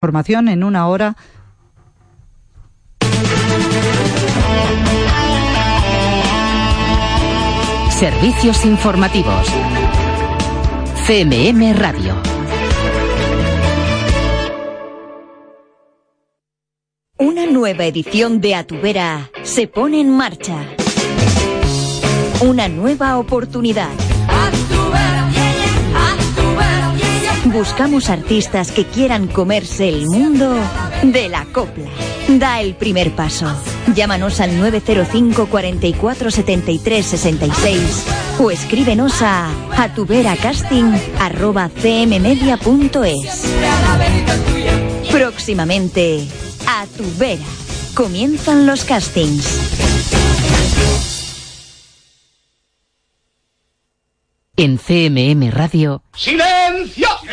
Formación en una hora. Servicios informativos. CMM Radio. Una nueva edición de Atubera se pone en marcha. Una nueva oportunidad Buscamos artistas que quieran comerse el mundo de la copla. Da el primer paso. Llámanos al 905 44 73 66 o escríbenos a atuveracasting@cmmedia.es. Próximamente, a tu vera. Comienzan los castings. En CMM Radio. ¡Silencio!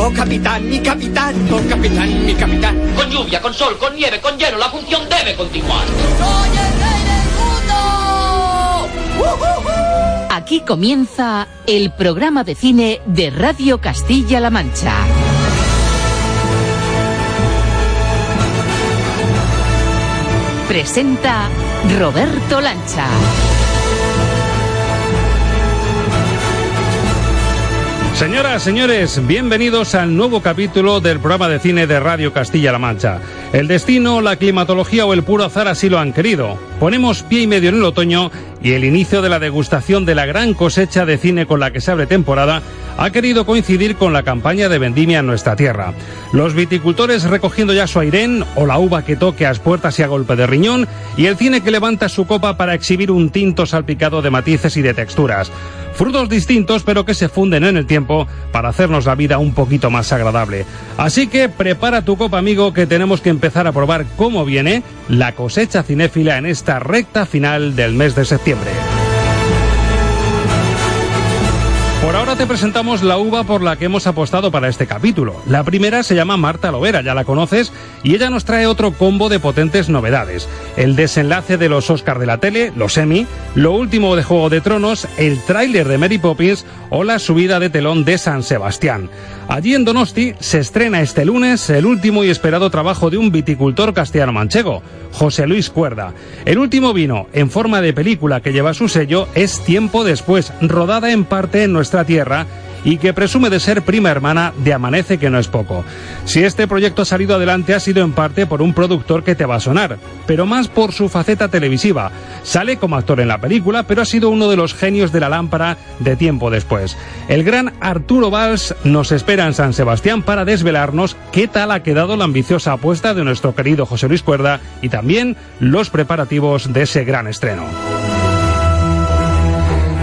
Oh capitán, mi capitán, oh capitán, mi capitán. Con lluvia, con sol, con nieve, con hielo, la función debe continuar. ¡Soy el rey del mundo! Aquí comienza el programa de cine de Radio Castilla-La Mancha. Presenta Roberto Lancha. Señoras, señores, bienvenidos al nuevo capítulo del programa de cine de Radio Castilla-La Mancha. El destino, la climatología o el puro azar así lo han querido. Ponemos pie y medio en el otoño y el inicio de la degustación de la gran cosecha de cine con la que se abre temporada ha querido coincidir con la campaña de vendimia en nuestra tierra. Los viticultores recogiendo ya su airén o la uva que toque a puertas y a golpe de riñón y el cine que levanta su copa para exhibir un tinto salpicado de matices y de texturas. Frutos distintos pero que se funden en el tiempo para hacernos la vida un poquito más agradable. Así que prepara tu copa amigo que tenemos que empezar a probar cómo viene la cosecha cinéfila en esta recta final del mes de septiembre. Por ahora te presentamos la uva por la que hemos apostado para este capítulo. La primera se llama Marta Lovera, ya la conoces, y ella nos trae otro combo de potentes novedades. El desenlace de los Oscars de la tele, los Emmy, lo último de Juego de Tronos, el tráiler de Mary Poppins o la subida de telón de San Sebastián. Allí en Donosti se estrena este lunes el último y esperado trabajo de un viticultor castellano-manchego, José Luis Cuerda. El último vino, en forma de película que lleva su sello, es Tiempo Después, rodada en parte en nuestra tierra y que presume de ser prima hermana de Amanece que no es poco. Si este proyecto ha salido adelante ha sido en parte por un productor que te va a sonar, pero más por su faceta televisiva. Sale como actor en la película, pero ha sido uno de los genios de la lámpara de tiempo después. El gran Arturo Valls nos espera en San Sebastián para desvelarnos qué tal ha quedado la ambiciosa apuesta de nuestro querido José Luis Cuerda y también los preparativos de ese gran estreno.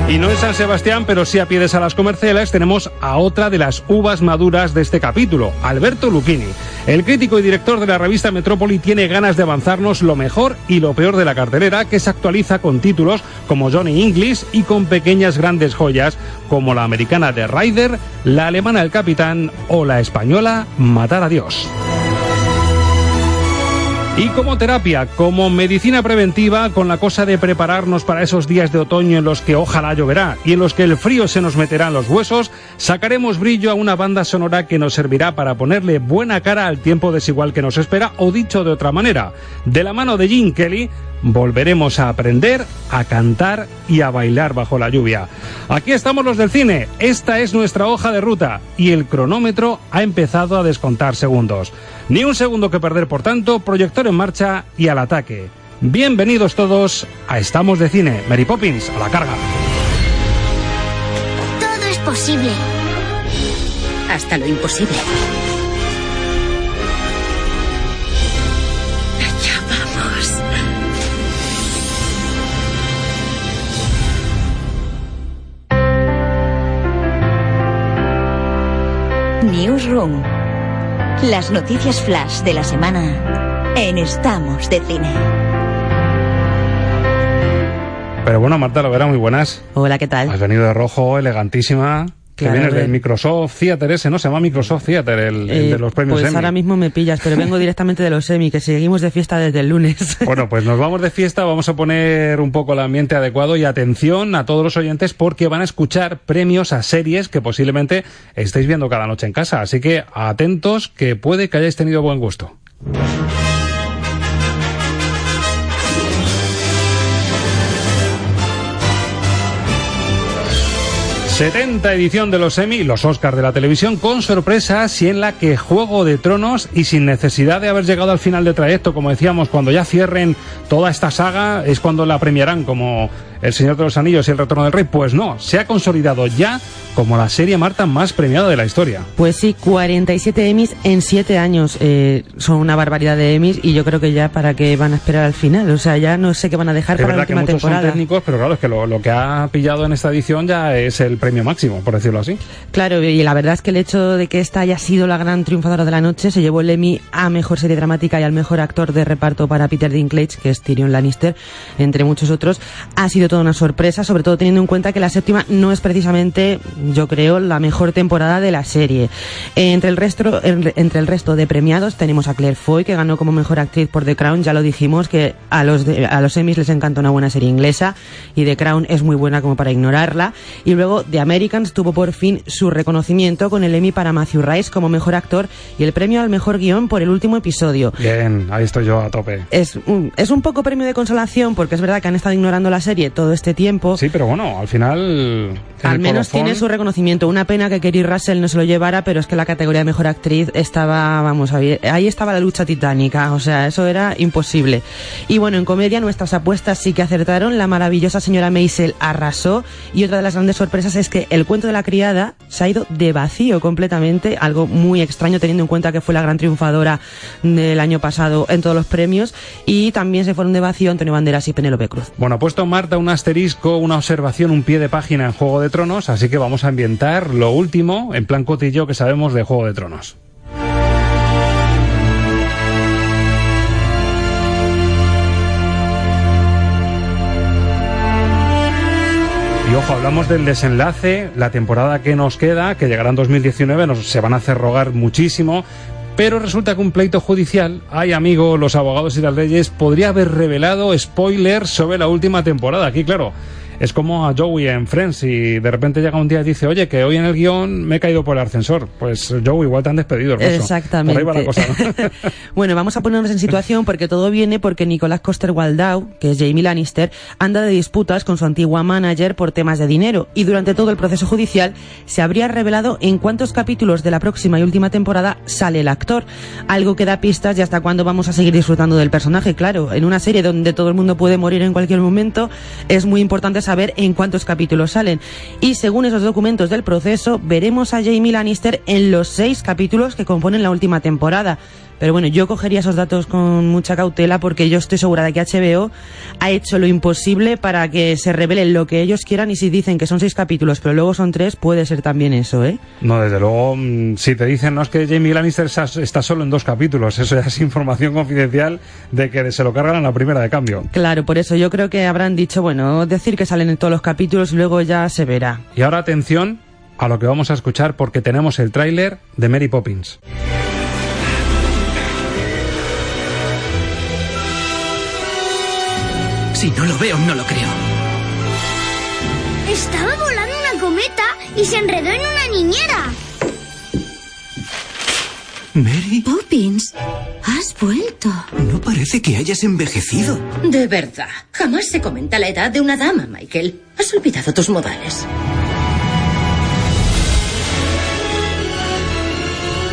Y no en San Sebastián, pero sí a pie de salas comerciales, tenemos a otra de las uvas maduras de este capítulo, Alberto Lucchini. El crítico y director de la revista Metrópoli tiene ganas de avanzarnos lo mejor y lo peor de la cartelera, que se actualiza con títulos como Johnny English y con pequeñas grandes joyas como la americana de Ryder, la alemana El Capitán o la española Matar a Dios. Y como terapia, como medicina preventiva, con la cosa de prepararnos para esos días de otoño en los que ojalá lloverá y en los que el frío se nos meterá en los huesos, sacaremos brillo a una banda sonora que nos servirá para ponerle buena cara al tiempo desigual que nos espera, o dicho de otra manera, de la mano de Gene Kelly, volveremos a aprender, a cantar y a bailar bajo la lluvia. Aquí estamos los del cine, esta es nuestra hoja de ruta y el cronómetro ha empezado a descontar segundos. Ni un segundo que perder, por tanto, proyector en marcha y al ataque. Bienvenidos todos a Estamos de Cine. Mary Poppins, a la carga. Todo es posible. Hasta lo imposible. Vamos. Newsroom. Las noticias flash de la semana en Estamos de Cine. Pero bueno, Marta Lovera, muy buenas. Hola, ¿qué tal? Has venido de rojo, elegantísima. Que vienes del ver. Microsoft Theater ese, ¿no? Se llama Microsoft Theater, el, el Eh, de los premios Pues Emmy. ahora mismo me pillas, pero vengo directamente de los Emmy, que seguimos de fiesta desde el lunes. Bueno, pues nos vamos de fiesta, vamos a poner un poco el ambiente adecuado y atención a todos los oyentes porque van a escuchar premios a series que posiblemente estéis viendo cada noche en casa. Así que atentos que puede que hayáis tenido buen gusto. 70 edición de los Emmy, los Oscars de la televisión, con sorpresas y en la que Juego de Tronos y sin necesidad de haber llegado al final de trayecto, como decíamos, cuando ya cierren toda esta saga, es cuando la premiarán como El Señor de los Anillos y El Retorno del Rey. Pues no, se ha consolidado ya como la serie Marta más premiada de la historia. Pues sí, 47 Emmys en 7 años. Eh, son una barbaridad de Emmys y yo creo que ya para qué van a esperar al final. O sea, ya no sé qué van a dejar Es para la verdad que última muchos son temporada. técnicos, pero claro, es que lo, lo que ha pillado en esta edición ya es el premio máximo, por decirlo así. Claro, y la verdad es que el hecho de que esta haya sido la gran triunfadora de la noche se llevó el Emmy a mejor serie dramática y al mejor actor de reparto para Peter Dinklage, que es Tyrion Lannister, entre muchos otros. Ha sido toda una sorpresa, sobre todo teniendo en cuenta que la séptima no es precisamente, yo creo, la mejor temporada de la serie. Entre el resto, en- entre el resto de premiados tenemos a Claire Foy, que ganó como mejor actriz por The Crown. Ya lo dijimos que a los de- a los Emmys les encanta una buena serie inglesa y The Crown es muy buena como para ignorarla. Y luego The Americans tuvo por fin su reconocimiento con el Emmy para Matthew Rice como mejor actor y el premio al mejor guion por el último episodio. Bien, ahí estoy yo a tope. Es un, es un poco premio de consolación porque es verdad que han estado ignorando la serie todo este tiempo. Sí, pero bueno, al final. En Al menos colofón- tiene su reconocimiento. Una pena que Kerry Russell no se lo llevara, pero es que la categoría de mejor actriz estaba, vamos a ver, ahí estaba la lucha titánica. O sea, eso era imposible. Y bueno, en comedia nuestras apuestas sí que acertaron. La maravillosa señora Maisel arrasó. Y otra de las grandes sorpresas es que el cuento de la criada se ha ido de vacío completamente. Algo muy extraño teniendo en cuenta que fue la gran triunfadora del año pasado en todos los premios. Y también se fueron de vacío Antonio Banderas y Penélope Cruz. Bueno, ha puesto Marta un asterisco, una observación, un pie de página en Juego de Así que vamos a ambientar lo último en plan cotillo que sabemos de Juego de Tronos. Y ojo, hablamos del desenlace, la temporada que nos queda, que llegará en 2019, nos, se van a hacer rogar muchísimo, pero resulta que un pleito judicial, ay amigo, los abogados y las leyes, podría haber revelado spoilers sobre la última temporada. Aquí, claro, es como a Joey en Friends y de repente llega un día y dice, oye, que hoy en el guion me he caído por el ascensor. Pues Joey, igual te han despedido, hermoso. Exactamente. Por ahí va la cosa, ¿no? bueno, vamos a ponernos en situación porque todo viene porque Nicolás Coster Waldau, que es Jamie Lannister, anda de disputas con su antigua manager por temas de dinero y durante todo el proceso judicial se habría revelado en cuántos capítulos de la próxima y última temporada sale el actor, algo que da pistas de hasta cuándo vamos a seguir disfrutando del personaje. Claro, en una serie donde todo el mundo puede morir en cualquier momento, es muy importante saber en cuántos capítulos salen. Y según esos documentos del proceso, veremos a Jamie Lannister en los seis capítulos que componen la última temporada. Pero bueno, yo cogería esos datos con mucha cautela porque yo estoy segura de que HBO ha hecho lo imposible para que se revelen lo que ellos quieran y si dicen que son seis capítulos pero luego son tres, puede ser también eso, ¿eh? No, desde luego, mm, si te dicen, no es que Jamie Lannister está solo en dos capítulos, eso ya es información confidencial de que se lo cargan en la primera de cambio. Claro, por eso yo creo que habrán dicho, bueno, decir que salen en todos los capítulos y luego ya se verá. Y ahora atención a lo que vamos a escuchar porque tenemos el tráiler de Mary Poppins. Si no lo veo, no lo creo. Estaba volando una cometa y se enredó en una niñera. Mary, Poppins, has vuelto. no parece que hayas envejecido. De verdad, jamás se comenta la edad de una dama, Michael. Has olvidado tus modales.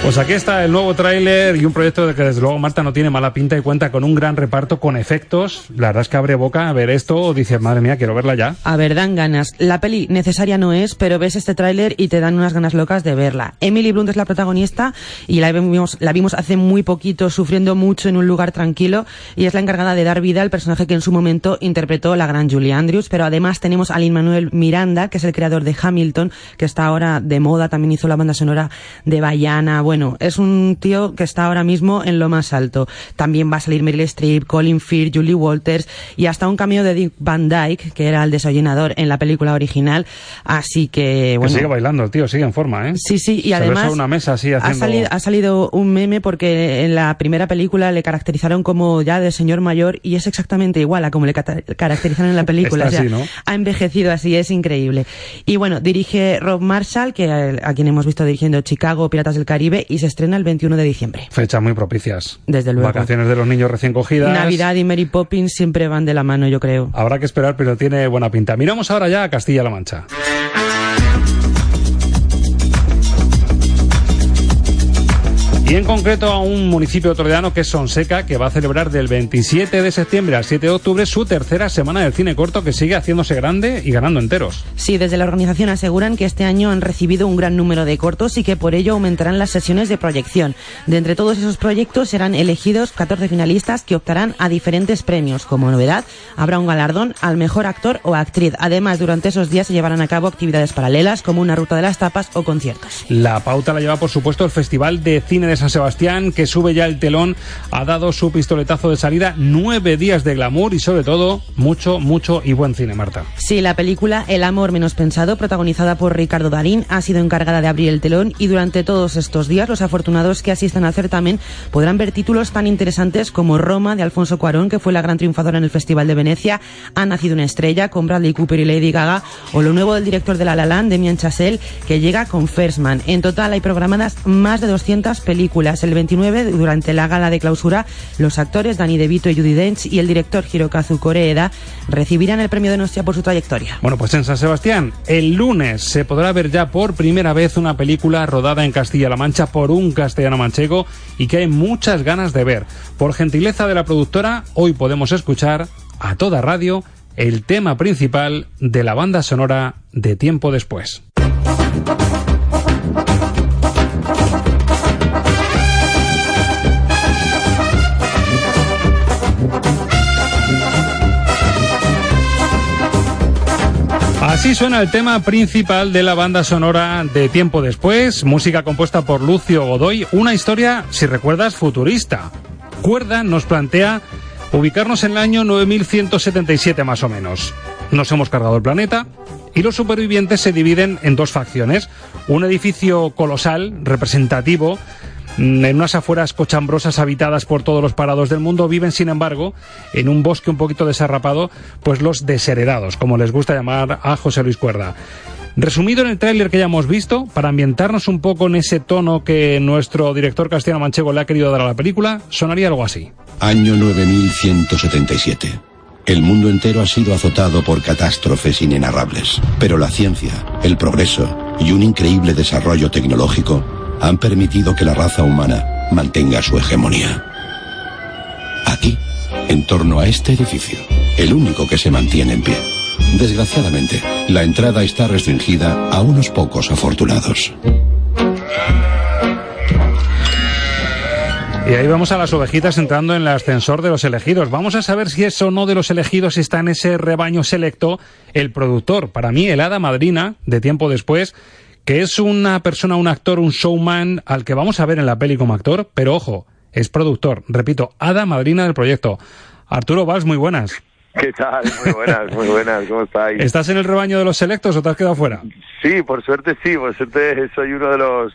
Pues aquí está el nuevo tráiler y un proyecto de que desde luego Marta no tiene mala pinta y cuenta con un gran reparto con efectos. La verdad es que abre boca a ver esto o dices, madre mía, quiero verla ya. A ver, dan ganas. La peli necesaria no es, pero ves este tráiler y te dan unas ganas locas de verla. Emily Blunt es la protagonista y la vimos, la vimos hace muy poquito sufriendo mucho en un lugar tranquilo y es la encargada de dar vida al personaje que en su momento interpretó la gran Julie Andrews, pero además tenemos a Lin Manuel Miranda, que es el creador de Hamilton, que está ahora de moda, también hizo la banda sonora de Bayana, bueno, es un tío que está ahora mismo en lo más alto. También va a salir Meryl Streep, Colin Firth, Julie Walters y hasta un cameo de Dick Van Dyke, que era el desollinador en la película original. Así que, bueno. Que sigue bailando el tío, sigue en forma, ¿eh? Sí, sí, y Se además. una mesa así haciendo... ha, salido, ha salido un meme porque en la primera película le caracterizaron como ya de señor mayor y es exactamente igual a como le caracterizaron en la película. Está O sea, así, ¿no? Ha envejecido así, es increíble. Y bueno, dirige Rob Marshall, que a, a quien hemos visto dirigiendo Chicago, Piratas del Caribe, y se estrena el 21 de diciembre. Fechas muy propicias. Desde luego. Vacaciones de los niños recién cogidas. Navidad y Mary Poppins siempre van de la mano, yo creo. Habrá que esperar, pero tiene buena pinta. Miramos ahora ya a Castilla-La Mancha. Y en concreto a un municipio toledano que es Sonseca, que va a celebrar del 27 de septiembre al 7 de octubre su tercera semana del cine corto que sigue haciéndose grande y ganando enteros. Sí, desde la organización aseguran que este año han recibido un gran número de cortos y que por ello aumentarán las sesiones de proyección. De entre todos esos proyectos serán elegidos 14 finalistas que optarán a diferentes premios. Como novedad, habrá un galardón al mejor actor o actriz. Además, durante esos días se llevarán a cabo actividades paralelas como una ruta de las tapas o conciertos. La pauta la lleva, por supuesto, el Festival de Cine de San Sebastián, que sube ya el telón, ha dado su pistoletazo de salida, nueve días de glamour y, sobre todo, mucho, mucho y buen cine, Marta. Sí, la película El amor menos pensado, protagonizada por Ricardo Darín, ha sido encargada de abrir el telón y durante todos estos días los afortunados que asistan al certamen podrán ver títulos tan interesantes como Roma de Alfonso Cuarón, que fue la gran triunfadora en el Festival de Venecia, Ha nacido una estrella con Bradley Cooper y Lady Gaga, o lo nuevo del director de La La Land, Demian Chazelle, que llega con First Man. En total hay programadas más de 200 películas. El 29, durante la gala de clausura, los actores Danny DeVito y Judy Dench y el director Hirokazu Koreeda recibirán el premio de Nostia por su trayectoria. Bueno, pues en San Sebastián, el lunes se podrá ver ya por primera vez una película rodada en Castilla-La Mancha por un castellano manchego y que hay muchas ganas de ver. Por gentileza de la productora, hoy podemos escuchar a toda radio el tema principal de la banda sonora de Tiempo Después. Así suena el tema principal de la banda sonora de Tiempo Después, música compuesta por Lucio Godoy, una historia, si recuerdas, futurista. Cuerda nos plantea ubicarnos en el año 9177 más o menos. Nos hemos cargado el planeta y los supervivientes se dividen en dos facciones. Un edificio colosal, representativo, en unas afueras cochambrosas habitadas por todos los parados del mundo, viven, sin embargo, en un bosque un poquito desarrapado, pues los desheredados, como les gusta llamar a José Luis Cuerda. Resumido en el tráiler que ya hemos visto, para ambientarnos un poco en ese tono que nuestro director castellano manchego le ha querido dar a la película, sonaría algo así. Año 9177. El mundo entero ha sido azotado por catástrofes inenarrables, pero la ciencia, el progreso y un increíble desarrollo tecnológico han permitido que la raza humana mantenga su hegemonía. Aquí, en torno a este edificio, el único que se mantiene en pie. Desgraciadamente, la entrada está restringida a unos pocos afortunados. Y ahí vamos a las ovejitas entrando en el ascensor de los elegidos. Vamos a saber si es o no de los elegidos está en ese rebaño selecto el productor. Para mí, el hada madrina, de tiempo después, que es una persona, un actor, un showman al que vamos a ver en la peli como actor, pero ojo, es productor. Repito, hada madrina del proyecto. Arturo Valls, muy buenas. ¿Qué tal? Muy buenas, muy buenas, ¿cómo estáis? ¿Estás en el rebaño de los selectos o te has quedado fuera? Sí, por suerte sí, por suerte soy uno de los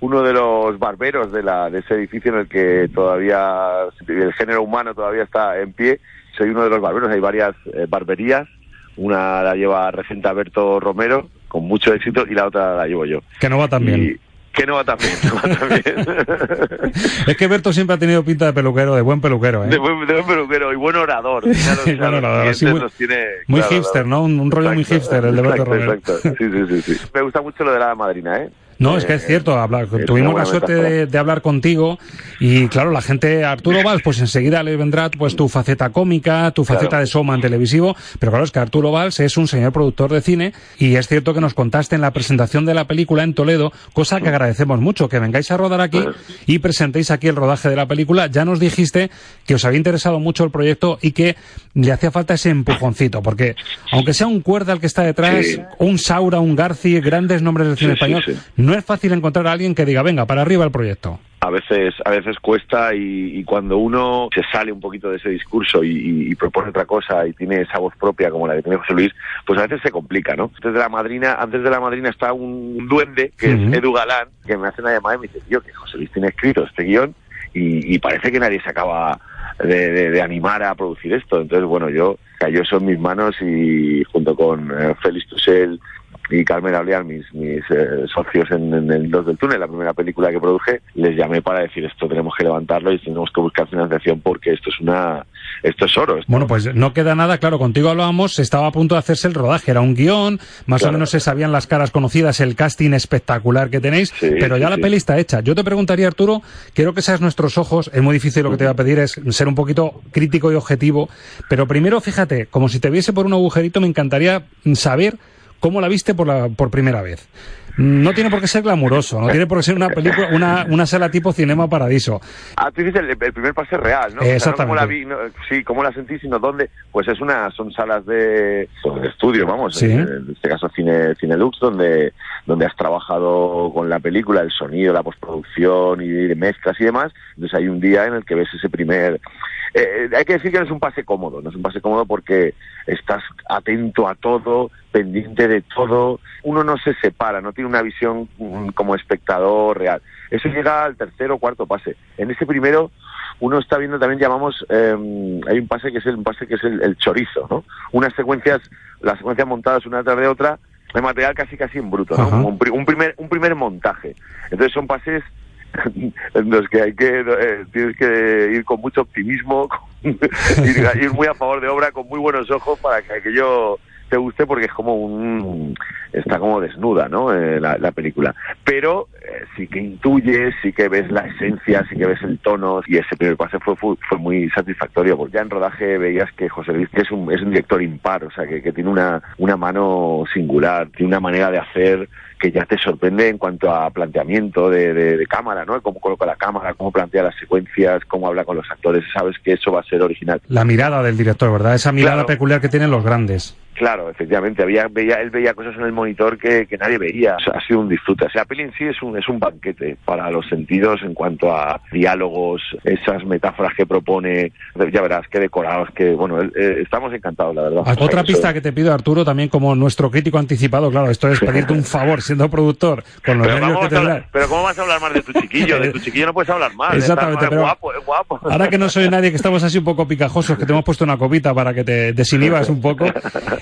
uno de los barberos de la de ese edificio en el que todavía el género humano todavía está en pie. Soy uno de los barberos, hay varias eh, barberías, una la lleva Regenta Alberto Romero con mucho éxito y la otra la llevo yo. Que no va tan bien. Y- que no va tan bien, no va tan bien. Es que Berto siempre ha tenido pinta de peluquero, de buen peluquero, ¿eh? De buen, de buen peluquero y buen orador. Claro, Y buen orador, clientes muy- tiene, muy claro, hipster. ¿no? Un, un rollo muy Exacto, hipster, el de Berto exacto, Romero. exacto. Sí, sí, sí, sí. Me gusta mucho lo de la madrina, ¿eh? No, es que es cierto, hablar, tuvimos la suerte de, de, hablar contigo y claro, la gente, Arturo Valls, pues enseguida le vendrá pues tu faceta cómica, tu faceta Claro. de showman televisivo, pero claro, es que Arturo Valls es un señor productor de cine y es cierto que nos contaste en la presentación de la película en Toledo, cosa que agradecemos mucho, que vengáis a rodar aquí y presentéis aquí el rodaje de la película. Ya nos dijiste que os había interesado mucho el proyecto y que le hacía falta ese empujoncito, porque aunque sea un cuerda el que está detrás, Sí. un Saura, un Garci, grandes nombres del cine Sí, español, sí. No es fácil encontrar a alguien que diga, venga, para arriba el proyecto. a veces a veces cuesta y, y cuando uno se sale un poquito de ese discurso y, y- y propone otra cosa y tiene esa voz propia como la que tiene José Luis, pues a veces se complica, ¿no? Antes de la madrina, antes de la madrina está un, duende que Ujú. es Edu Galán que me hace una llamada y me dice, tío, que José Luis tiene escrito este guion y, parece que nadie se acaba de, de- de animar a producir esto. Entonces, bueno, yo cayó eso en mis manos y junto con eh, Félix Tusell y Carmen Auliar, mis, mis eh, socios en, en el Dos del Túnel, la primera película que produje, les llamé para decir esto tenemos que levantarlo y tenemos que buscar financiación porque esto es una esto es oro. Esto- Bueno, pues no queda nada, claro, contigo hablábamos, estaba a punto de hacerse el rodaje, era un guion, más o menos se sabían las caras conocidas, el casting espectacular que tenéis, Sí, pero ya sí, la sí. peli está hecha. Yo te preguntaría, Arturo, quiero que seas nuestros ojos, es muy difícil lo que te voy a pedir, es ser un poquito crítico y objetivo, pero primero, fíjate, como si te viese por un agujerito, me encantaría saber cómo la viste por, la, por primera vez. No tiene por qué ser glamuroso, no tiene por qué ser una película, una, una sala tipo Cinema Paradiso. Ah, tú dices el, el primer pase real, ¿no? O sea, no Exactamente. cómo la vi, no, sí, cómo la sentí, sino dónde. Pues es una, son salas de, estudio, vamos. Sí. En, en este caso Cine, Cinelux, donde, donde has trabajado con la película, el sonido, la postproducción y mezclas y demás. Entonces hay un día en el que ves ese primer. Eh, hay que decir que no es un pase cómodo, no es un pase cómodo porque estás atento a todo, pendiente de todo. Uno no se separa, no tiene una visión mm, como espectador real. Eso llega al tercero o cuarto pase. En ese primero uno está viendo también llamamos eh, hay un pase que es el un pase que es el, el chorizo, ¿no? Unas secuencias, las secuencias montadas una tras de otra, de material casi casi en bruto, ¿no? Un, un primer un primer montaje. Entonces son pases en los que hay que eh, tienes que ir con mucho optimismo, ir, ir muy a favor de obra, con muy buenos ojos para que aquello te guste porque es como un está como desnuda, ¿no? Eh, la, la película. Pero eh, sí que intuyes, sí que ves la esencia, sí que ves el tono y ese primer pase fue, fue, fue muy satisfactorio porque ya en rodaje veías que José Luis que es un, es un director impar, o sea, que, que tiene una, una mano singular, tiene una manera de hacer que ya te sorprende en cuanto a planteamiento de, de, de cámara, ¿no? Cómo coloca la cámara, cómo plantea las secuencias, cómo habla con los actores, sabes que eso va a ser original. La mirada del director, ¿verdad? Esa mirada Claro. peculiar que tienen los grandes. Claro, efectivamente, había, veía, él veía cosas en el monitor que, que nadie veía. O sea, ha sido un disfrute. O sea, la peli en sí es un, es un banquete para los sentidos en cuanto a diálogos, esas metáforas que propone. Ya verás, qué decorados, que bueno, eh, estamos encantados, la verdad. O sea, Otra eso- pista que te pido, Arturo, también como nuestro crítico anticipado, claro, esto es pedirte un favor siendo productor, con los Pero, que tendrás. pero ¿cómo vas a hablar más de tu chiquillo? De tu chiquillo no puedes hablar más. Exactamente, pero- guapo, es guapo. Ahora que no soy nadie, que estamos así un poco picajosos, que te hemos puesto una copita para que te desinhibas un poco,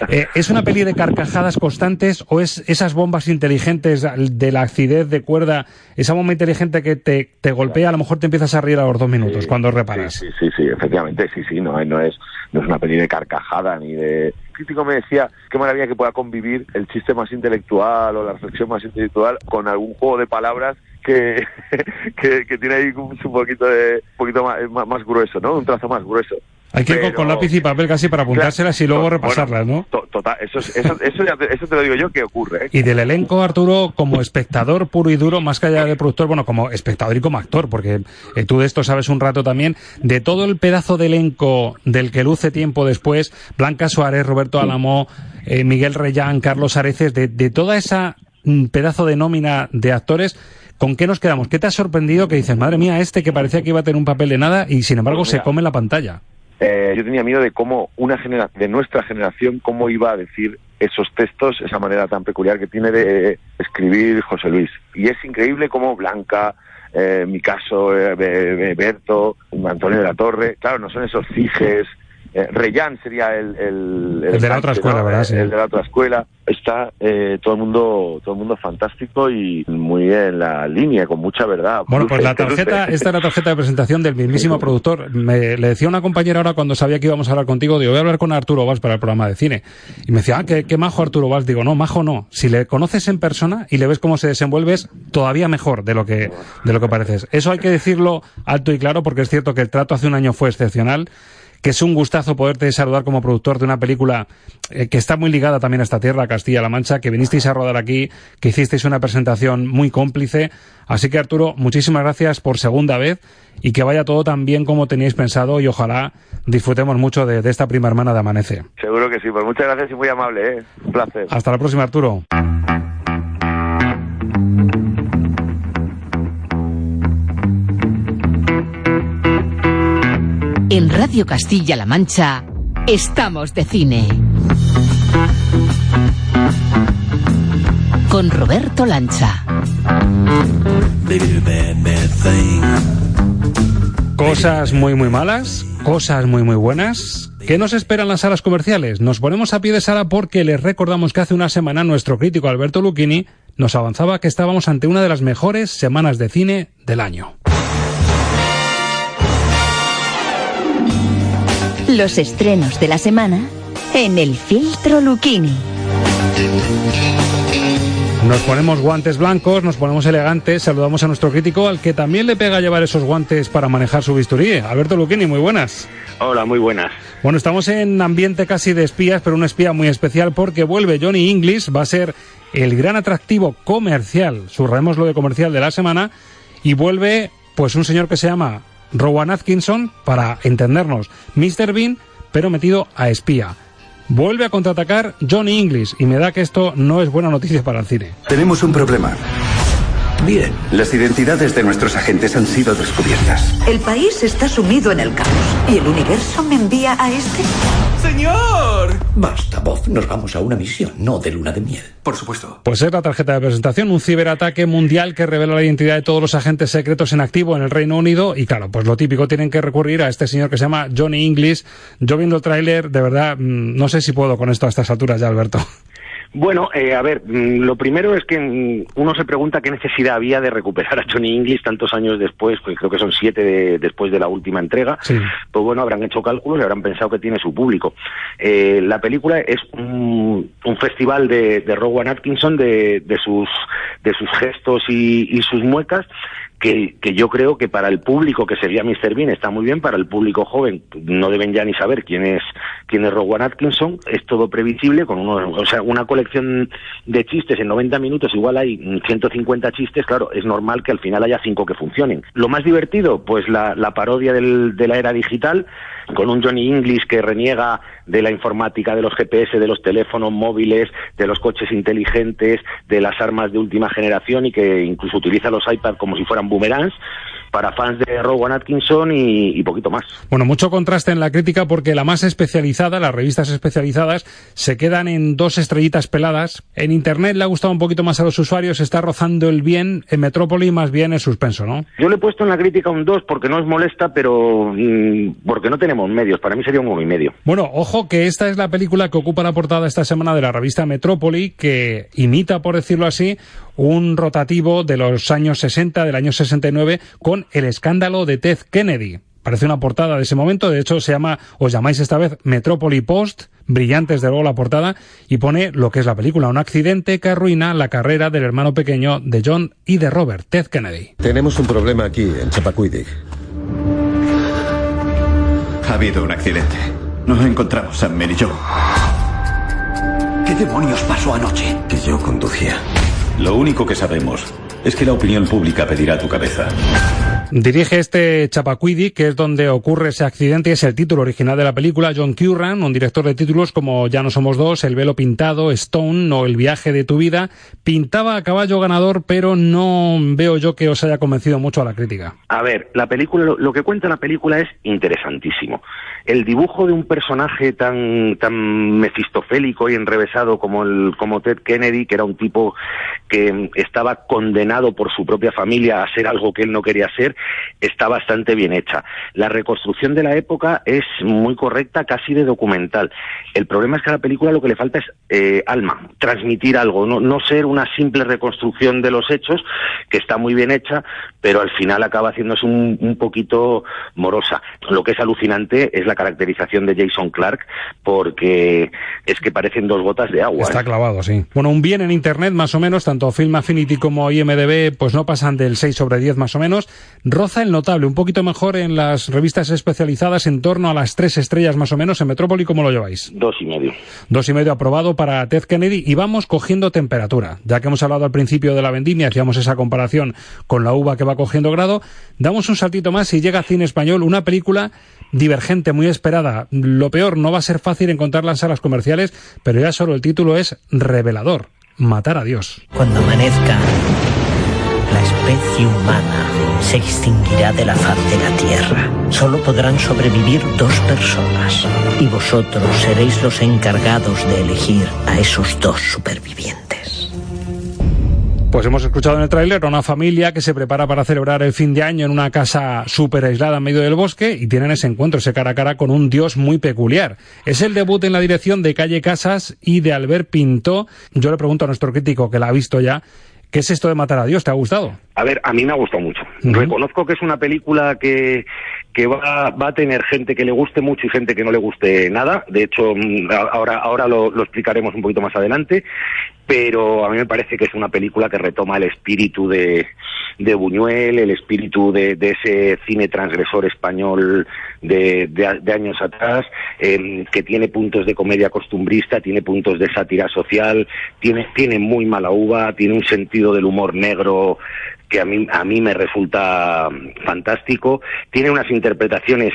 eh, ¿es una peli de carcajadas constantes o es esas bombas inteligentes de la acidez de cuerda, esa bomba inteligente que te, te golpea, a lo mejor te empiezas a reír a los dos minutos cuando reparas? Sí, sí, sí, efectivamente, sí, sí, no, no es, no es una peli de carcajada ni de... El crítico me decía, qué maravilla que pueda convivir el chiste más intelectual o la reflexión más intelectual con algún juego de palabras que, que, que tiene ahí un, un poquito de, un poquito más, más grueso, ¿no? Un trazo más grueso. Hay que ir con- Pero- con lápiz y papel casi para apuntárselas y luego Bueno, repasarlas, ¿no? to- Total, eso, es- eso, eso, ya te, eso te lo digo yo que ocurre, ¿eh? Y del elenco, Arturo, como espectador puro y duro, más que allá de productor, bueno, como espectador y como actor, porque eh, tú de esto sabes un rato también, de todo el pedazo de elenco del que luce tiempo después, Blanca Suárez, Roberto Álamo, eh, Miguel Reyán, Carlos Areces, de, de toda esa mm, pedazo de nómina de actores, ¿con qué nos quedamos? ¿Qué te ha sorprendido que dices, madre mía, este que parecía que iba a tener un papel de nada y sin embargo Pues se come la pantalla? Eh, yo tenía miedo de cómo una genera de nuestra generación, cómo iba a decir esos textos, esa manera tan peculiar que tiene de escribir José Luis. Y es increíble cómo Blanca, eh, mi caso, eh, Be- Be- Berto, Antonio de la Torre, claro, no son esos cijes eh, Reyán sería el, el, el de la otra escuela, ¿verdad? El, de la otra escuela. Está eh, todo el mundo todo el mundo fantástico y muy en la línea, con mucha verdad. Bueno, pues la tarjeta, esta es la tarjeta de presentación del mismísimo productor. Me, le decía una compañera ahora cuando sabía que íbamos a hablar contigo, digo, voy a hablar con Arturo Valls para el programa de cine. Y me decía, ah, qué, qué majo Arturo Valls. Digo, no, majo no. Si le conoces en persona y le ves cómo se desenvuelve, es todavía mejor de lo que, de lo que pareces. Eso hay que decirlo alto y claro porque es cierto que el trato hace un año fue excepcional que es un gustazo poderte saludar como productor de una película eh, que está muy ligada también a esta tierra, Castilla-La Mancha, que vinisteis a rodar aquí, que hicisteis una presentación muy cómplice. Así que Arturo, muchísimas gracias por segunda vez y que vaya todo tan bien como teníais pensado y ojalá disfrutemos mucho de, de esta prima hermana de Amanece. Seguro que sí, pues muchas gracias y muy amable, ¿eh? un placer. Hasta la próxima, Arturo. En Radio Castilla-La Mancha, estamos de cine. Con Roberto Lancha. Cosas muy muy malas, cosas muy muy buenas. ¿Qué nos esperan las salas comerciales? Nos ponemos a pie de sala porque les recordamos que hace una semana nuestro crítico Alberto Lucchini nos avanzaba que estábamos ante una de las mejores semanas de cine del año. Los estrenos de la semana en el filtro Lucchini. Nos ponemos guantes blancos, nos ponemos elegantes, saludamos a nuestro crítico, al que también le pega llevar esos guantes para manejar su bisturí. Alberto Lucchini, muy buenas. Hola, muy buenas. Bueno, estamos en ambiente casi de espías, pero un espía muy especial porque vuelve Johnny English, va a ser el gran atractivo comercial, subrayemos lo de comercial de la semana, y vuelve pues un señor que se llama Rowan Atkinson, para entendernos, Mr. Bean, pero metido a espía. Vuelve a contraatacar Johnny English y me da que esto no es buena noticia para el cine. Tenemos un problema. Bien, las identidades de nuestros agentes han sido descubiertas. El país está sumido en el caos y el universo me envía a este. ¡Señor! Basta, Bob. Nos vamos a una misión, no de luna de miel. Por supuesto. Pues es la tarjeta de presentación, un ciberataque mundial que revela la identidad de todos los agentes secretos en activo en el Reino Unido y claro, pues lo típico, tienen que recurrir a este señor que se llama Johnny English. Yo viendo el tráiler, de verdad, mm, no sé si puedo con esto a estas alturas ya, Alberto. Bueno, eh, a ver, mm, lo primero es que mm, uno se pregunta qué necesidad había de recuperar a Johnny English tantos años después, pues creo que son siete de, después de la última entrega. Pues bueno, habrán hecho cálculos y habrán pensado que tiene su público. Eh, la película es un, un festival de, de Rowan Atkinson, de, de, sus, de sus gestos y, y sus muecas, que, que, yo creo que para el público que sería Mr. Bean está muy bien, para el público joven no deben ya ni saber quién es quién es Rowan Atkinson, es todo previsible con uno, o sea, una colección de chistes en 90 minutos, igual hay 150 chistes, claro, es normal que al final haya cinco que funcionen. Lo más divertido, pues la, la parodia del, de la era digital, con un Johnny English que reniega de la informática, de los GPS, de los teléfonos móviles, de los coches inteligentes, de las armas de última generación y que incluso utiliza los iPads como si fueran boomerangs para fans de Rowan Atkinson y, y, poquito más. Bueno, mucho contraste en la crítica porque la más especializada, las revistas especializadas, se quedan en dos estrellitas peladas. En Internet le ha gustado un poquito más a los usuarios, está rozando el bien. En Metrópoli más bien es suspenso, ¿no? Yo le he puesto en la crítica un 2 porque no es molesta, pero mmm, porque no tenemos medios. Para mí sería un 1 y medio. Bueno, ojo que esta es la película que ocupa la portada esta semana de la revista Metrópoli, que imita, por decirlo así, un rotativo de los años 60, del año 69, con el escándalo de Ted Kennedy. Parece una portada de ese momento, de hecho se llama, os llamáis esta vez Metrópoli Post, brillante desde luego la portada, y pone lo que es la película, un accidente que arruina la carrera del hermano pequeño de John y de Robert, Ted Kennedy. Tenemos un problema aquí, en Chapacuidic. Ha habido un accidente. Nos encontramos, Sam y yo. ¿Qué demonios pasó anoche? Que yo conducía. Lo único que sabemos es que la opinión pública pedirá tu cabeza. Dirige este Chapacuidi, que es donde ocurre ese accidente y es el título original de la película. John Curran, un director de títulos como Ya no somos dos, El velo pintado, Stone o El viaje de tu vida, pintaba a caballo ganador, pero no veo yo que os haya convencido mucho a la crítica. A ver, la película, lo, lo que cuenta la película es interesantísimo. El dibujo de un personaje tan, tan mefistofélico y enrevesado como, el, como Ted Kennedy, que era un tipo que estaba condenado por su propia familia a ser algo que él no quería ser, está bastante bien hecha. La reconstrucción de la época es muy correcta, casi de documental. El problema es que a la película lo que le falta es eh, alma, transmitir algo, no, no ser una simple reconstrucción de los hechos, que está muy bien hecha, pero al final acaba haciéndose un, un poquito morosa. Lo que es alucinante es la caracterización de Jason Clark, porque es que parecen dos gotas de agua. Está ¿eh? clavado, sí. Bueno, un bien en Internet más o menos, tanto Film Affinity como IMDB, pues no pasan del 6 sobre 10 más o menos. Roza el notable, un poquito mejor en las revistas especializadas, en torno a las tres estrellas más o menos. En Metrópoli, ¿cómo lo lleváis? Dos y medio. Dos y medio aprobado para Ted Kennedy y vamos cogiendo temperatura. Ya que hemos hablado al principio de la vendimia, hacíamos esa comparación con la uva que va cogiendo grado, damos un saltito más y llega a cine español una película divergente, muy esperada. Lo peor, no va a ser fácil encontrarla en salas comerciales, pero ya solo el título es revelador. Matar a Dios. Cuando amanezca, la especie humana se extinguirá de la faz de la Tierra. Solo podrán sobrevivir dos personas y vosotros seréis los encargados de elegir a esos dos supervivientes. Pues hemos escuchado en el tráiler a una familia que se prepara para celebrar el fin de año en una casa súper aislada en medio del bosque y tienen ese encuentro, ese cara a cara con un dios muy peculiar. Es el debut en la dirección de Calle Casas y de Albert Pinto. Yo le pregunto a nuestro crítico que la ha visto ya, ¿qué es esto de matar a Dios? ¿Te ha gustado? A ver, a mí me ha gustado mucho. Reconozco que es una película que, que va, va a tener gente que le guste mucho y gente que no le guste nada. De hecho, mm, ahora, ahora lo, lo explicaremos un poquito más adelante. Pero a mí me parece que es una película que retoma el espíritu de, de Buñuel, el espíritu de, de ese cine transgresor español de, de, de años atrás, eh, que tiene puntos de comedia costumbrista, tiene puntos de sátira social, tiene, tiene muy mala uva, tiene un sentido del humor negro que a mí, a mí me resulta fantástico, tiene unas interpretaciones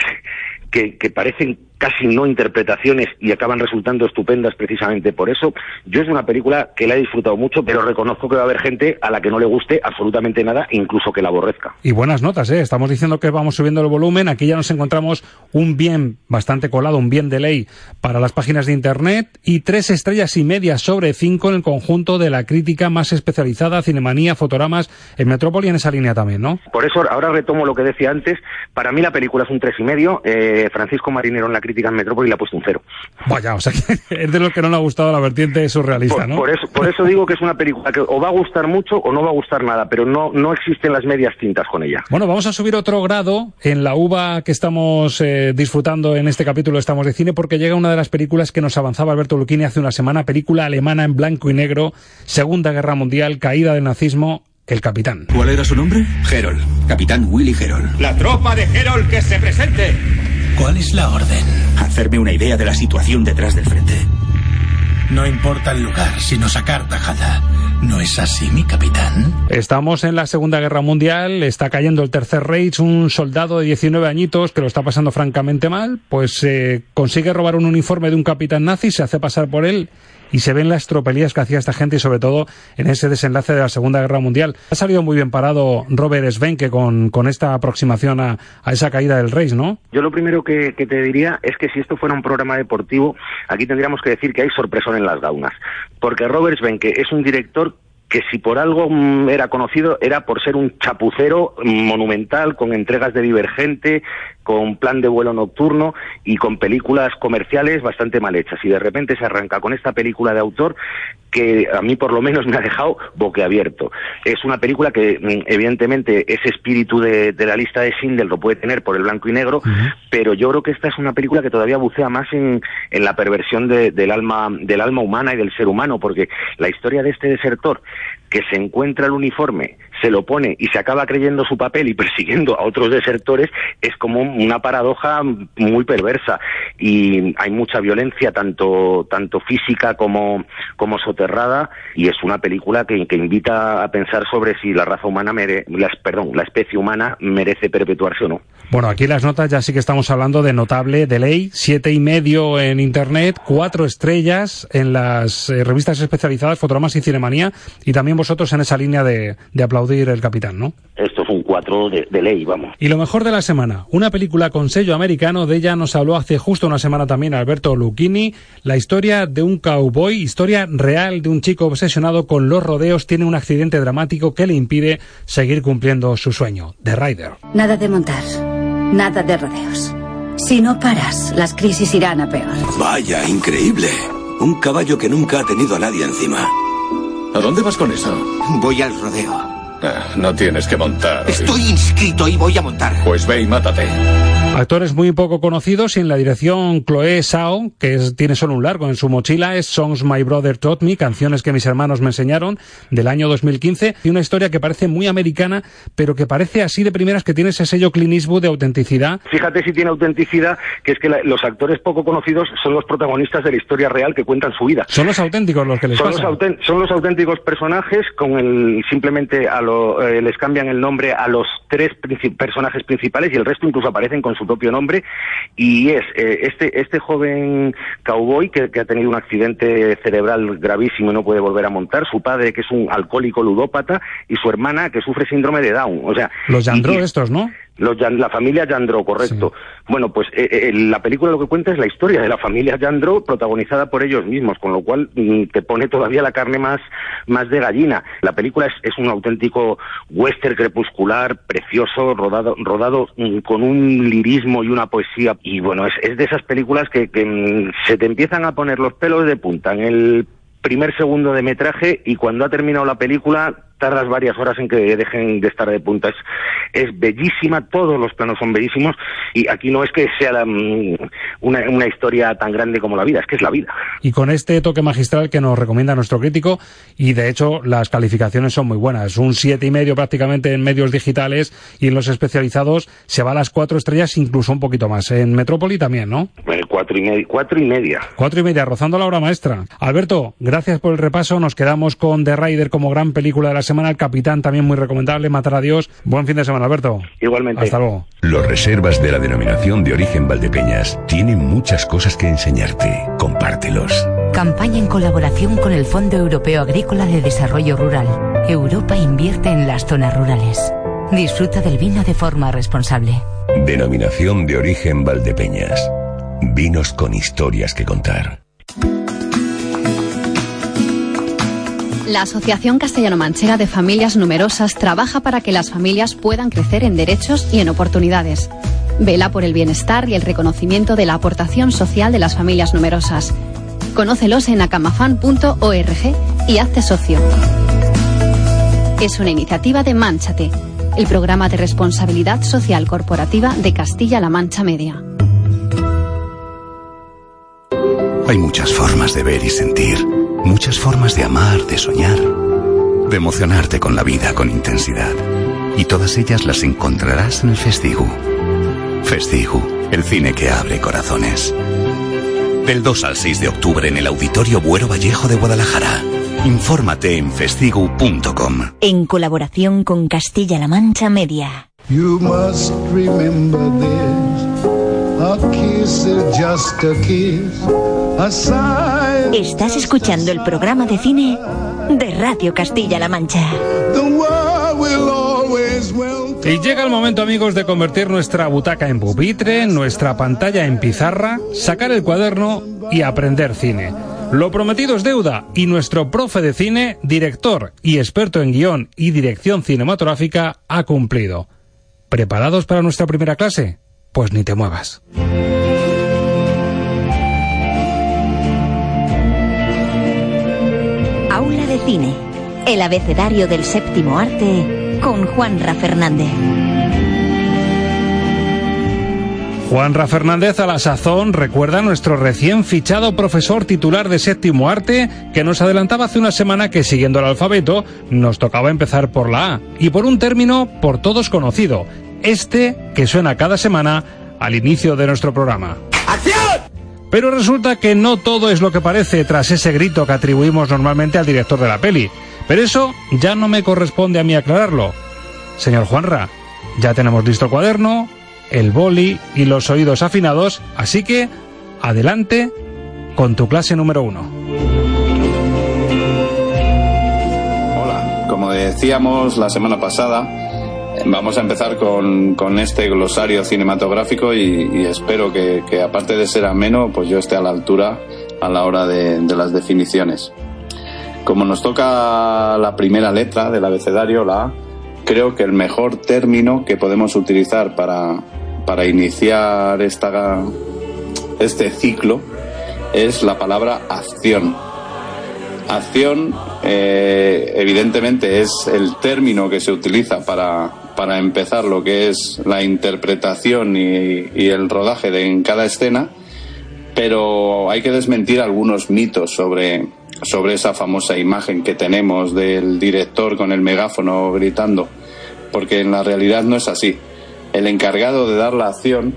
que, que parecen casi no interpretaciones y acaban resultando estupendas precisamente por eso. Yo es una película que la he disfrutado mucho, pero reconozco que va a haber gente a la que no le guste absolutamente nada, incluso que la aborrezca. Y buenas notas, ¿eh? Estamos diciendo que vamos subiendo el volumen. Aquí ya nos encontramos un bien bastante colado, un bien de ley para las páginas de Internet y tres estrellas y media sobre cinco en el conjunto de la crítica más especializada, Cinemanía, Fotogramas, en Metrópoli en esa línea también, ¿no? Por eso ahora retomo lo que decía antes. Para mí la película es un tres y medio. Eh, Francisco Marinero en la crítica en Metrópoli le ha puesto un cero. Vaya, o sea que es de los que no le ha gustado la vertiente surrealista, por, ¿no? Por eso, por eso digo que es una película que o va a gustar mucho o no va a gustar nada, pero no, no existen las medias tintas con ella. Bueno, vamos a subir otro grado en la uva que estamos eh, disfrutando en este capítulo Estamos de Cine, porque llega una de las películas que nos avanzaba Alberto Lucchini hace una semana, película alemana en blanco y negro, Segunda Guerra Mundial, caída del nazismo, el capitán. ¿Cuál era su nombre? Herold. Capitán Willy Herold. La tropa de Herold que se presente. ¿Cuál es la orden? Hacerme una idea de la situación detrás del frente. No importa el lugar, sino sacar tajada. ¿No es así, mi capitán? Estamos en la Segunda Guerra Mundial, está cayendo el Tercer Reich, un soldado de 19 añitos que lo está pasando francamente mal, pues eh, consigue robar un uniforme de un capitán nazi, se hace pasar por él y se ven las tropelías que hacía esta gente y sobre todo en ese desenlace de la Segunda Guerra Mundial. Ha salido muy bien parado Robert Svenke con, con esta aproximación a, a, esa caída del Reich, ¿no? Yo lo primero que, te diría es que si esto fuera un programa deportivo, aquí tendríamos que decir que hay sorpresón en las gaunas. Porque Robert Svenke es un director que si por algo era conocido era por ser un chapucero monumental con entregas de Divergente, con plan de vuelo nocturno y con películas comerciales bastante mal hechas. Y de repente se arranca con esta película de autor que a mí por lo menos me ha dejado boquiabierto. Es una película que evidentemente ese espíritu de, de la lista de Schindler lo puede tener por el blanco y negro, uh -huh. pero yo creo que esta es una película que todavía bucea más en, en la perversión de, del alma del alma humana y del ser humano, porque la historia de este desertor que se encuentra el uniforme, se lo pone y se acaba creyendo su papel y persiguiendo a otros desertores, es como una paradoja muy perversa. Y hay mucha violencia, tanto, tanto física como, como soterrada, y es una película que, que invita a pensar sobre si la raza humana, mere, las, perdón, la especie humana merece perpetuarse o no. Bueno, aquí las notas ya sí que estamos hablando de notable de siete y medio en internet, cuatro estrellas en las eh, revistas especializadas, Fotogramas y Cinemanía, y también vosotros en esa línea de, de aplaudir aplaudir el capitán, ¿no? Esto es un 4 de, de, ley, vamos. Y lo mejor de la semana, una película con sello americano, de ella nos habló hace justo una semana también Alberto Lucchini, la historia de un cowboy, historia real de un chico obsesionado con los rodeos, tiene un accidente dramático que le impide seguir cumpliendo su sueño, The Rider. Nada de montar, nada de rodeos. Si no paras, las crisis irán a peor. Vaya, increíble. Un caballo que nunca ha tenido a nadie encima. ¿A dónde vas con eso? Voy al rodeo. Ah, no tienes que montar. Estoy inscrito y voy a montar. Pues ve y mátate. Actores muy poco conocidos y en la dirección Chloé Sao, que es, tiene solo un largo en su mochila, es Songs My Brother Taught Me, canciones que mis hermanos me enseñaron, del año 2015, y una historia que parece muy americana, pero que parece así de primeras que tiene ese sello Clint Eastwood de autenticidad. Fíjate si tiene autenticidad, que es que la, los actores poco conocidos son los protagonistas de la historia real que cuentan su vida. Son los auténticos los que les son pasa. Los son los auténticos personajes con el simplemente a lo, eh, les cambian el nombre a los tres princip personajes principales y el resto incluso aparecen con su propio nombre y es eh, este este joven cowboy que, que, ha tenido un accidente cerebral gravísimo y no puede volver a montar, su padre que es un alcohólico ludópata y su hermana que sufre síndrome de Down, o sea, los Jandro estos, ¿no? Los, la familia Jandro, correcto. Sí. Bueno, pues eh, eh, la película lo que cuenta es la historia de la familia Jandro protagonizada por ellos mismos, con lo cual mm, te pone todavía la carne más, más de gallina. La película es, es un auténtico western crepuscular, precioso, rodado, rodado mm, con un lirismo y una poesía. Y bueno, es, es de esas películas que, que mm, se te empiezan a poner los pelos de punta en el primer segundo de metraje y cuando ha terminado la película tardas varias horas en que dejen de estar de punta. Es, es bellísima, todos los planos son bellísimos y aquí no es que sea la, una, una, historia tan grande como la vida, es que es la vida. Y con este toque magistral que nos recomienda nuestro crítico y de hecho las calificaciones son muy buenas, un siete y medio prácticamente en medios digitales y en los especializados se va a las cuatro estrellas, incluso un poquito más. En Metrópoli también, ¿no? Bueno, cuatro y media, cuatro y media. Cuatro y media, rozando la obra maestra. Alberto, gracias por el repaso. Nos quedamos con The Rider como gran película de la semana. El Capitán también muy recomendable. Matar a Dios. Buen fin de semana, Alberto. Igualmente. Hasta luego. Los reservas de la denominación de origen Valdepeñas tienen muchas cosas que enseñarte. Compártelos. Campaña en colaboración con el Fondo Europeo Agrícola de Desarrollo Rural. Europa invierte en las zonas rurales. Disfruta del vino de forma responsable. Denominación de origen Valdepeñas. Vinos con historias que contar. La Asociación Castellano-Manchega de Familias Numerosas trabaja para que las familias puedan crecer en derechos y en oportunidades. Vela por el bienestar y el reconocimiento de la aportación social de las familias numerosas. Conócelos en acamafan.org y hazte socio. Es una iniciativa de Manchate, el programa de responsabilidad social corporativa de Castilla-La Mancha Media. Hay muchas formas de ver y sentir, muchas formas de amar, de soñar, de emocionarte con la vida con intensidad. Y todas ellas las encontrarás en el Festigu. Festigu, el cine que abre corazones. Del 2 al 6 de octubre en el Auditorio Buero Vallejo de Guadalajara. Infórmate en festigu.com. En colaboración con Castilla-La Mancha Media. You must remember this. A kiss is just a kiss. A sigh Estás escuchando el programa de cine de Radio Castilla-La Mancha. Y llega el momento, amigos, de convertir nuestra butaca en pupitre, nuestra pantalla en pizarra, sacar el cuaderno y aprender cine. Lo prometido es deuda y nuestro profe de cine, director y experto en guion y dirección cinematográfica ha cumplido. ¿Preparados para nuestra primera clase? Pues ni te muevas. El abecedario del séptimo arte con Juanra Fernández. Juanra Fernández a la sazón recuerda a nuestro recién fichado profesor titular de séptimo arte que nos adelantaba hace una semana que siguiendo el alfabeto nos tocaba empezar por la A y por un término por todos conocido, este que suena cada semana al inicio de nuestro programa. Pero resulta que no todo es lo que parece tras ese grito que atribuimos normalmente al director de la peli. Pero eso ya no me corresponde a mí aclararlo. Señor Juanra, ya tenemos listo el cuaderno, el boli y los oídos afinados, así que adelante con tu clase número uno. Hola, como decíamos la semana pasada, vamos a empezar con, con este glosario cinematográfico y, espero que, aparte de ser ameno, pues yo esté a la altura a la hora de, de las definiciones. Como nos toca la primera letra del abecedario, la A, creo que el mejor término que podemos utilizar para, para iniciar esta, este ciclo es la palabra acción. Acción, eh, evidentemente, es el término que se utiliza para, para empezar lo que es la interpretación y, el rodaje de, en cada escena, pero hay que desmentir algunos mitos sobre, sobre esa famosa imagen que tenemos del director con el megáfono gritando, porque en la realidad no es así. El encargado de dar la acción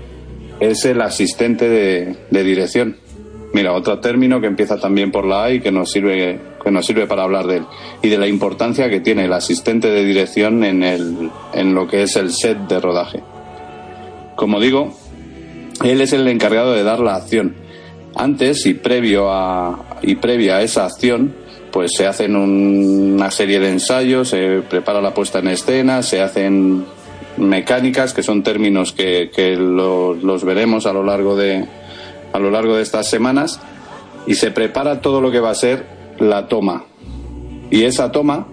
es el asistente de, de dirección. Mira, otro término que empieza también por la A y que nos sirve, que nos sirve para hablar de él. Y de la importancia que tiene el asistente de dirección en, el, en lo que es el set de rodaje. Como digo, él es el encargado de dar la acción. Antes y previo a, y previa a esa acción, pues se hacen una serie de ensayos, se prepara la puesta en escena, se hacen mecánicas, que son términos que, que lo, los veremos a lo largo de, a lo largo de estas semanas y se prepara todo lo que va a ser la toma. Y esa toma,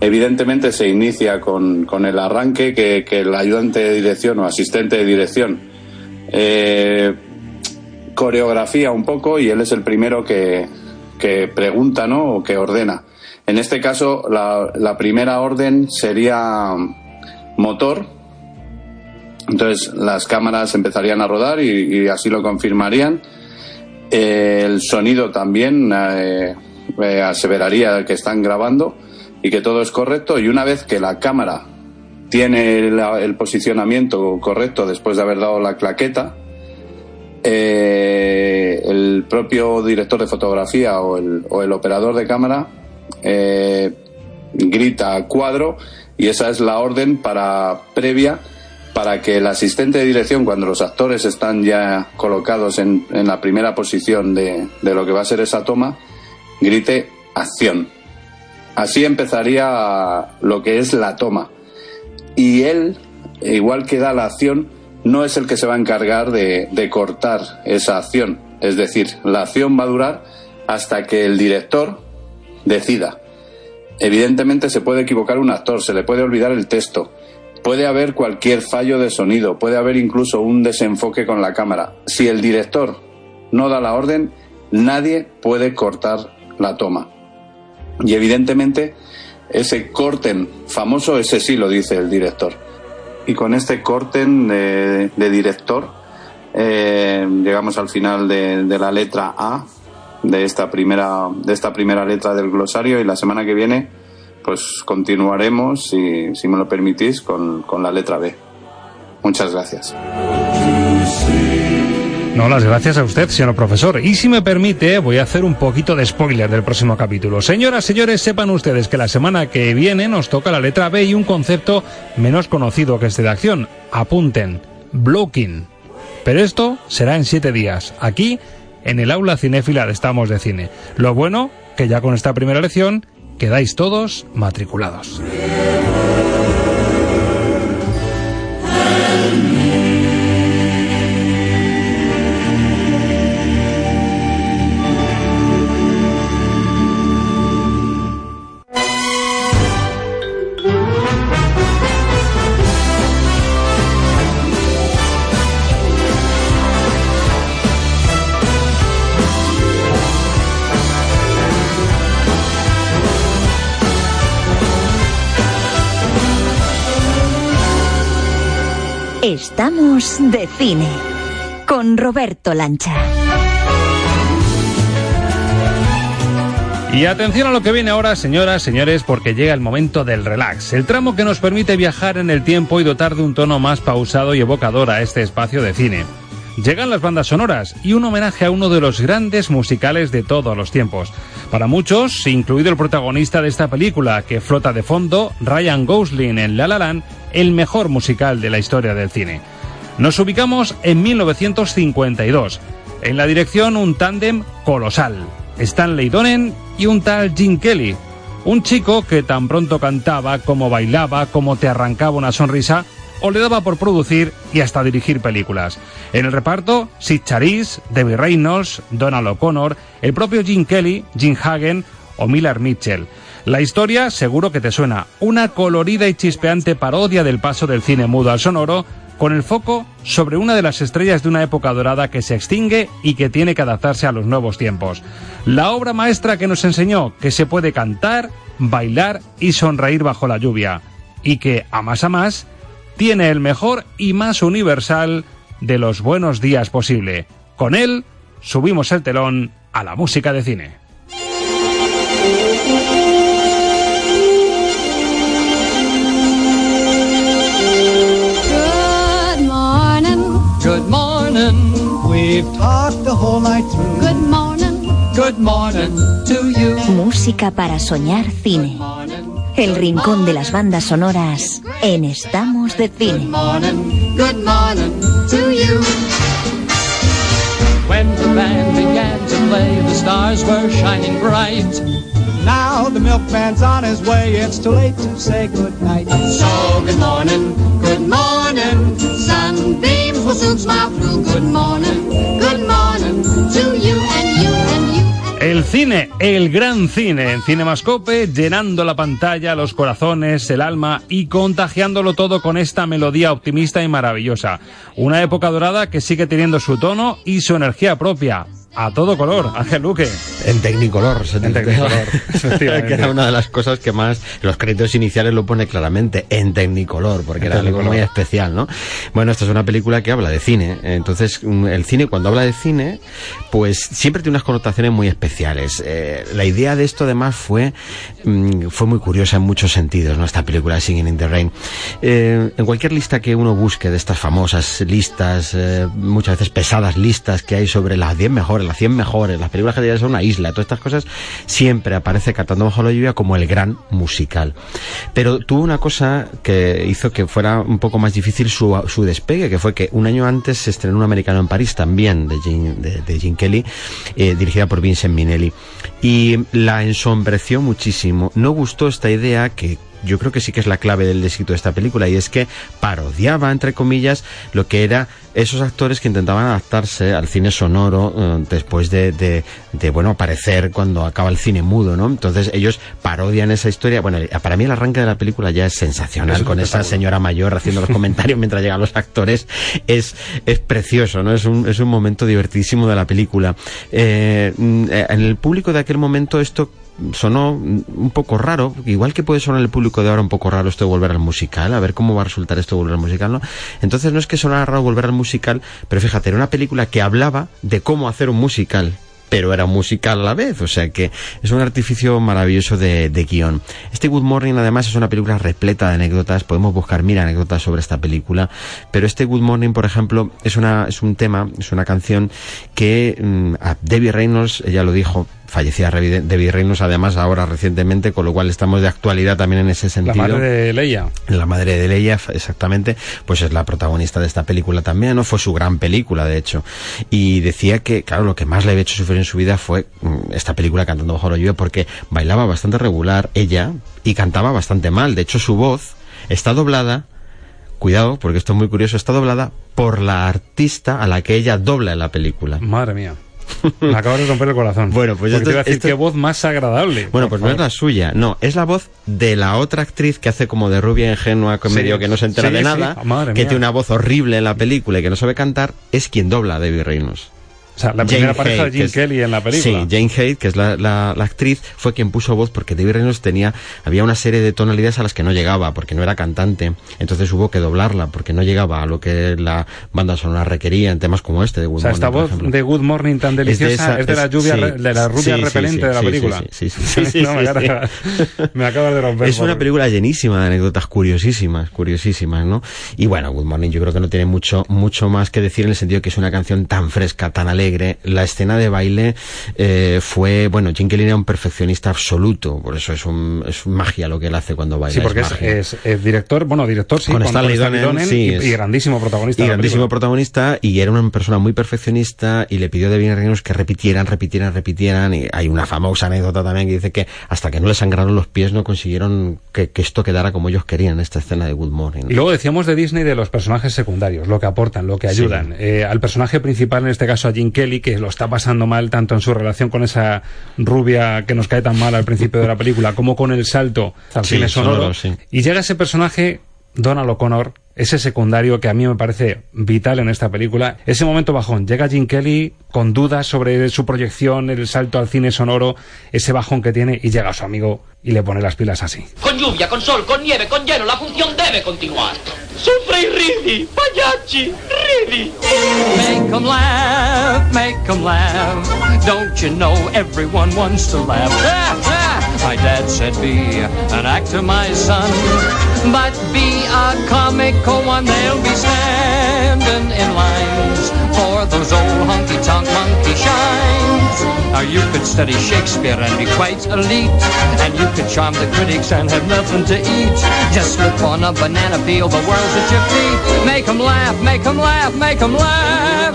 evidentemente, se inicia con, con el arranque que, que, el ayudante de dirección o asistente de dirección eh, coreografía un poco y él es el primero que, que pregunta ¿no? o que ordena. En este caso, la, la primera orden sería motor, entonces las cámaras empezarían a rodar y, así lo confirmarían. Eh, el sonido también eh, eh, aseveraría que están grabando y que todo es correcto. Y una vez que la cámara tiene el posicionamiento correcto después de haber dado la claqueta, eh, el propio director de fotografía o el, operador de cámara grita cuadro y esa es la orden para previa para que el asistente de dirección, cuando los actores están ya colocados en, la primera posición de, lo que va a ser esa toma, grite acción. Así empezaría lo que es la toma. Y él, igual que da la acción, no es el que se va a encargar de, de cortar esa acción. Es decir, la acción va a durar hasta que el director decida. Evidentemente se puede equivocar un actor, se le puede olvidar el texto, Puede haber cualquier fallo de sonido, puede haber incluso un desenfoque con la cámara. Si el director no da la orden, nadie puede cortar la toma. Y evidentemente ese corten famoso, ese sí lo dice el director. Y con este corten de, director eh, llegamos al final de, de, la letra A de esta primera de esta primera letra del glosario y la semana que viene pues continuaremos, si, si me lo permitís, con, con la letra B. Muchas gracias. No, las gracias a usted, señor profesor. Y si me permite, voy a hacer un poquito de spoiler del próximo capítulo. Señoras, señores, sepan ustedes que la semana que viene nos toca la letra B y un concepto menos conocido que este de acción. Apunten, blocking. Pero esto será en siete días, aquí, en el aula cinéfila de Estamos de Cine. Lo bueno, que ya con esta primera lección quedáis todos matriculados. Estamos de cine con Roberto Lancha. Y atención a lo que viene ahora, señoras, señores, porque llega el momento del relax, el tramo que nos permite viajar en el tiempo y dotar de un tono más pausado y evocador a este espacio de cine. Llegan las bandas sonoras y un homenaje a uno de los grandes musicales de todos los tiempos. Para muchos, incluido el protagonista de esta película, que flota de fondo, Ryan Gosling en La La Land, el mejor musical de la historia del cine. Nos ubicamos en 1952. En la dirección un tándem colosal. Stanley Donen y un tal Jim Kelly. Un chico que tan pronto cantaba como bailaba, como te arrancaba una sonrisa, o le daba por producir y hasta dirigir películas. En el reparto, Sid Charisse, Debbie Reynolds, Donald O'Connor, el propio Jim Kelly, Jim Hagen o Miller Mitchell. La historia seguro que te suena, una colorida y chispeante parodia del paso del cine mudo al sonoro, con el foco sobre una de las estrellas de una época dorada que se extingue y que tiene que adaptarse a los nuevos tiempos. La obra maestra que nos enseñó que se puede cantar, bailar y sonreír bajo la lluvia, y que, a más a más, tiene el mejor y más universal de los buenos días posible. Con él, subimos el telón a la música de cine. Good morning. Good morning. We've talked the whole night through. Good morning. Good morning to you. Música para soñar cine. El rincón de las bandas sonoras en Estamos de Cine. Good morning to you. When the band began to play, the stars were shining bright. Now the milkman's on his way, it's too late to say goodnight. So good morning, good morning. Sunbeams will soon smile through. Good morning, good morning to you. El cine, el gran cine, en Cinemascope, llenando la pantalla, los corazones, el alma y contagiándolo todo con esta melodía optimista y maravillosa. Una época dorada que sigue teniendo su tono y su energía propia. A todo color, Ángel Luque. En Technicolor. se En efectivamente. que era una de las cosas que más, los créditos iniciales lo pone claramente, en Technicolor, porque En era algo Technicolor. muy especial, ¿no? Bueno, esta es una película que habla de cine, entonces mm, el cine cuando habla de cine, pues siempre tiene unas connotaciones muy especiales. Eh, la idea de esto además fue, mm, fue muy curiosa en muchos sentidos, ¿no? Esta película Singing in the Rain. Eh, en cualquier lista que uno busque de estas famosas listas, eh, muchas veces pesadas listas que hay sobre las 10 mejores, las 100 mejores, las películas que son una isla, todas estas cosas, siempre aparece Cantando bajo la lluvia como el gran musical. Pero tuvo una cosa que hizo que fuera un poco más difícil su, su despegue, que fue que un año antes se estrenó un americano en París también, de Gene, de, de Kelly, eh, dirigida por Vincent Minnelli. Y la ensombreció muchísimo. No gustó esta idea que yo creo que sí que es la clave del éxito de esta película y es que parodiaba, entre comillas, lo que era esos actores que intentaban adaptarse al cine sonoro eh, después de, de, de, bueno, aparecer cuando acaba el cine mudo, ¿no? Entonces ellos parodian esa historia. Bueno, para mí el arranque de la película ya es sensacional Es con esa señora mayor haciendo los comentarios mientras llegan los actores. Es, es precioso, ¿no? Es un, es un momento divertísimo de la película. Eh, mm, eh, en el público de aquel momento esto sonó un poco raro, igual que puede sonar el público de ahora un poco raro esto de volver al musical, a ver cómo va a resultar esto de volver al musical, ¿no? Entonces no es que sonara raro volver al musical, pero fíjate, era una película que hablaba de cómo hacer un musical pero era musical a la vez, o sea que es un artificio maravilloso de, de guion. Este Good Morning además es una película repleta de anécdotas, podemos buscar mil anécdotas sobre esta película, pero este Good Morning, por ejemplo, es, una, es un tema, es una canción que mm, a Debbie Reynolds, ella lo dijo, fallecía Debbie Reynolds además ahora recientemente, con lo cual estamos de actualidad también en ese La sentido. madre de Leia. La madre de Leia, exactamente, pues es la protagonista de esta película también, ¿no? Fue su gran película, de hecho. Y decía que, claro, lo que más le había hecho sufrir en su vida fue mm, esta película Cantando bajo la lluvia, porque bailaba bastante regular ella y cantaba bastante mal. De hecho, su voz está doblada, cuidado, porque esto es muy curioso, está doblada por la artista a la que ella dobla en la película. Madre mía. Me acabas de romper el corazón. Bueno, pues esto- te iba a decir esto- qué voz más agradable. Bueno, pues no es la suya, no, es la voz de la otra actriz que hace como de rubia ingenua, que Sí, medio que no se entera sí, de sí. nada, que mía. tiene una voz horrible en la película y que no sabe cantar, es quien dobla a Debbie Reynolds. O sea, la primera pareja de Jim Kelly en la película. Sí, Jane Haidt, que es la, la- la actriz, fue quien puso voz porque Debbie Reynolds tenía, había una serie de tonalidades a las que no llegaba porque no era cantante. Entonces hubo que doblarla porque no llegaba a lo que la banda sonora requería en temas como este de Good O sea, Morning, esta voz de Good Morning tan deliciosa es de, esa- la lluvia, sí, re- de la rubia sí, repelente sí, de la película. sí, sí, No, me, acabas, me acabas de romper. Es una película llenísima de anécdotas curiosísimas, curiosísimas, ¿no? Y bueno, Good Morning yo creo que no tiene mucho, mucho más que decir en el sentido que es una canción tan fresca, tan alegre, alegre. La escena de baile eh, fue, bueno, Jim Kelly era un perfeccionista absoluto, por eso es, un, es magia lo que él hace cuando baila. Sí, porque es, es, director, bueno, director, sí, con, Stanley Donen, sí, y, grandísimo protagonista. Y grandísimo protagonista, y era una persona muy perfeccionista, y le pidió de bien reinos que repitieran, repitieran, repitieran, y hay una famosa anécdota también que dice que hasta que no le sangraron los pies no consiguieron que, que esto quedara como ellos querían, esta escena de Good Morning. Y luego decíamos de Disney de los personajes secundarios, lo que aportan, lo que ayudan. Eh, al personaje principal, en este caso a Jim Kelly, que lo está pasando mal tanto en su relación con esa rubia que nos cae tan mal al principio de la película, como con el salto al cine sonoro. y llega ese personaje, Donald O'Connor, ese secundario que a mí me parece vital en esta película. Ese momento bajón. Llega Jim Kelly con dudas sobre su proyección, el salto al cine sonoro, ese bajón que tiene, y llega su amigo y le pone las pilas así. Con lluvia, con sol, con nieve, con hielo, la función debe continuar. Y ridi, payachi, ridi. Make them laugh, make them laugh. Don't you know everyone wants to laugh? My dad said be an actor, my son. But be a comical one, they'll be standing in lines for those old honky-tonk monkey shines. Now you could study Shakespeare and be quite elite, and you could charm the critics and have nothing to eat. Just slip on a banana peel, the world's at your feet. Make 'em laugh, make 'em laugh, make 'em laugh.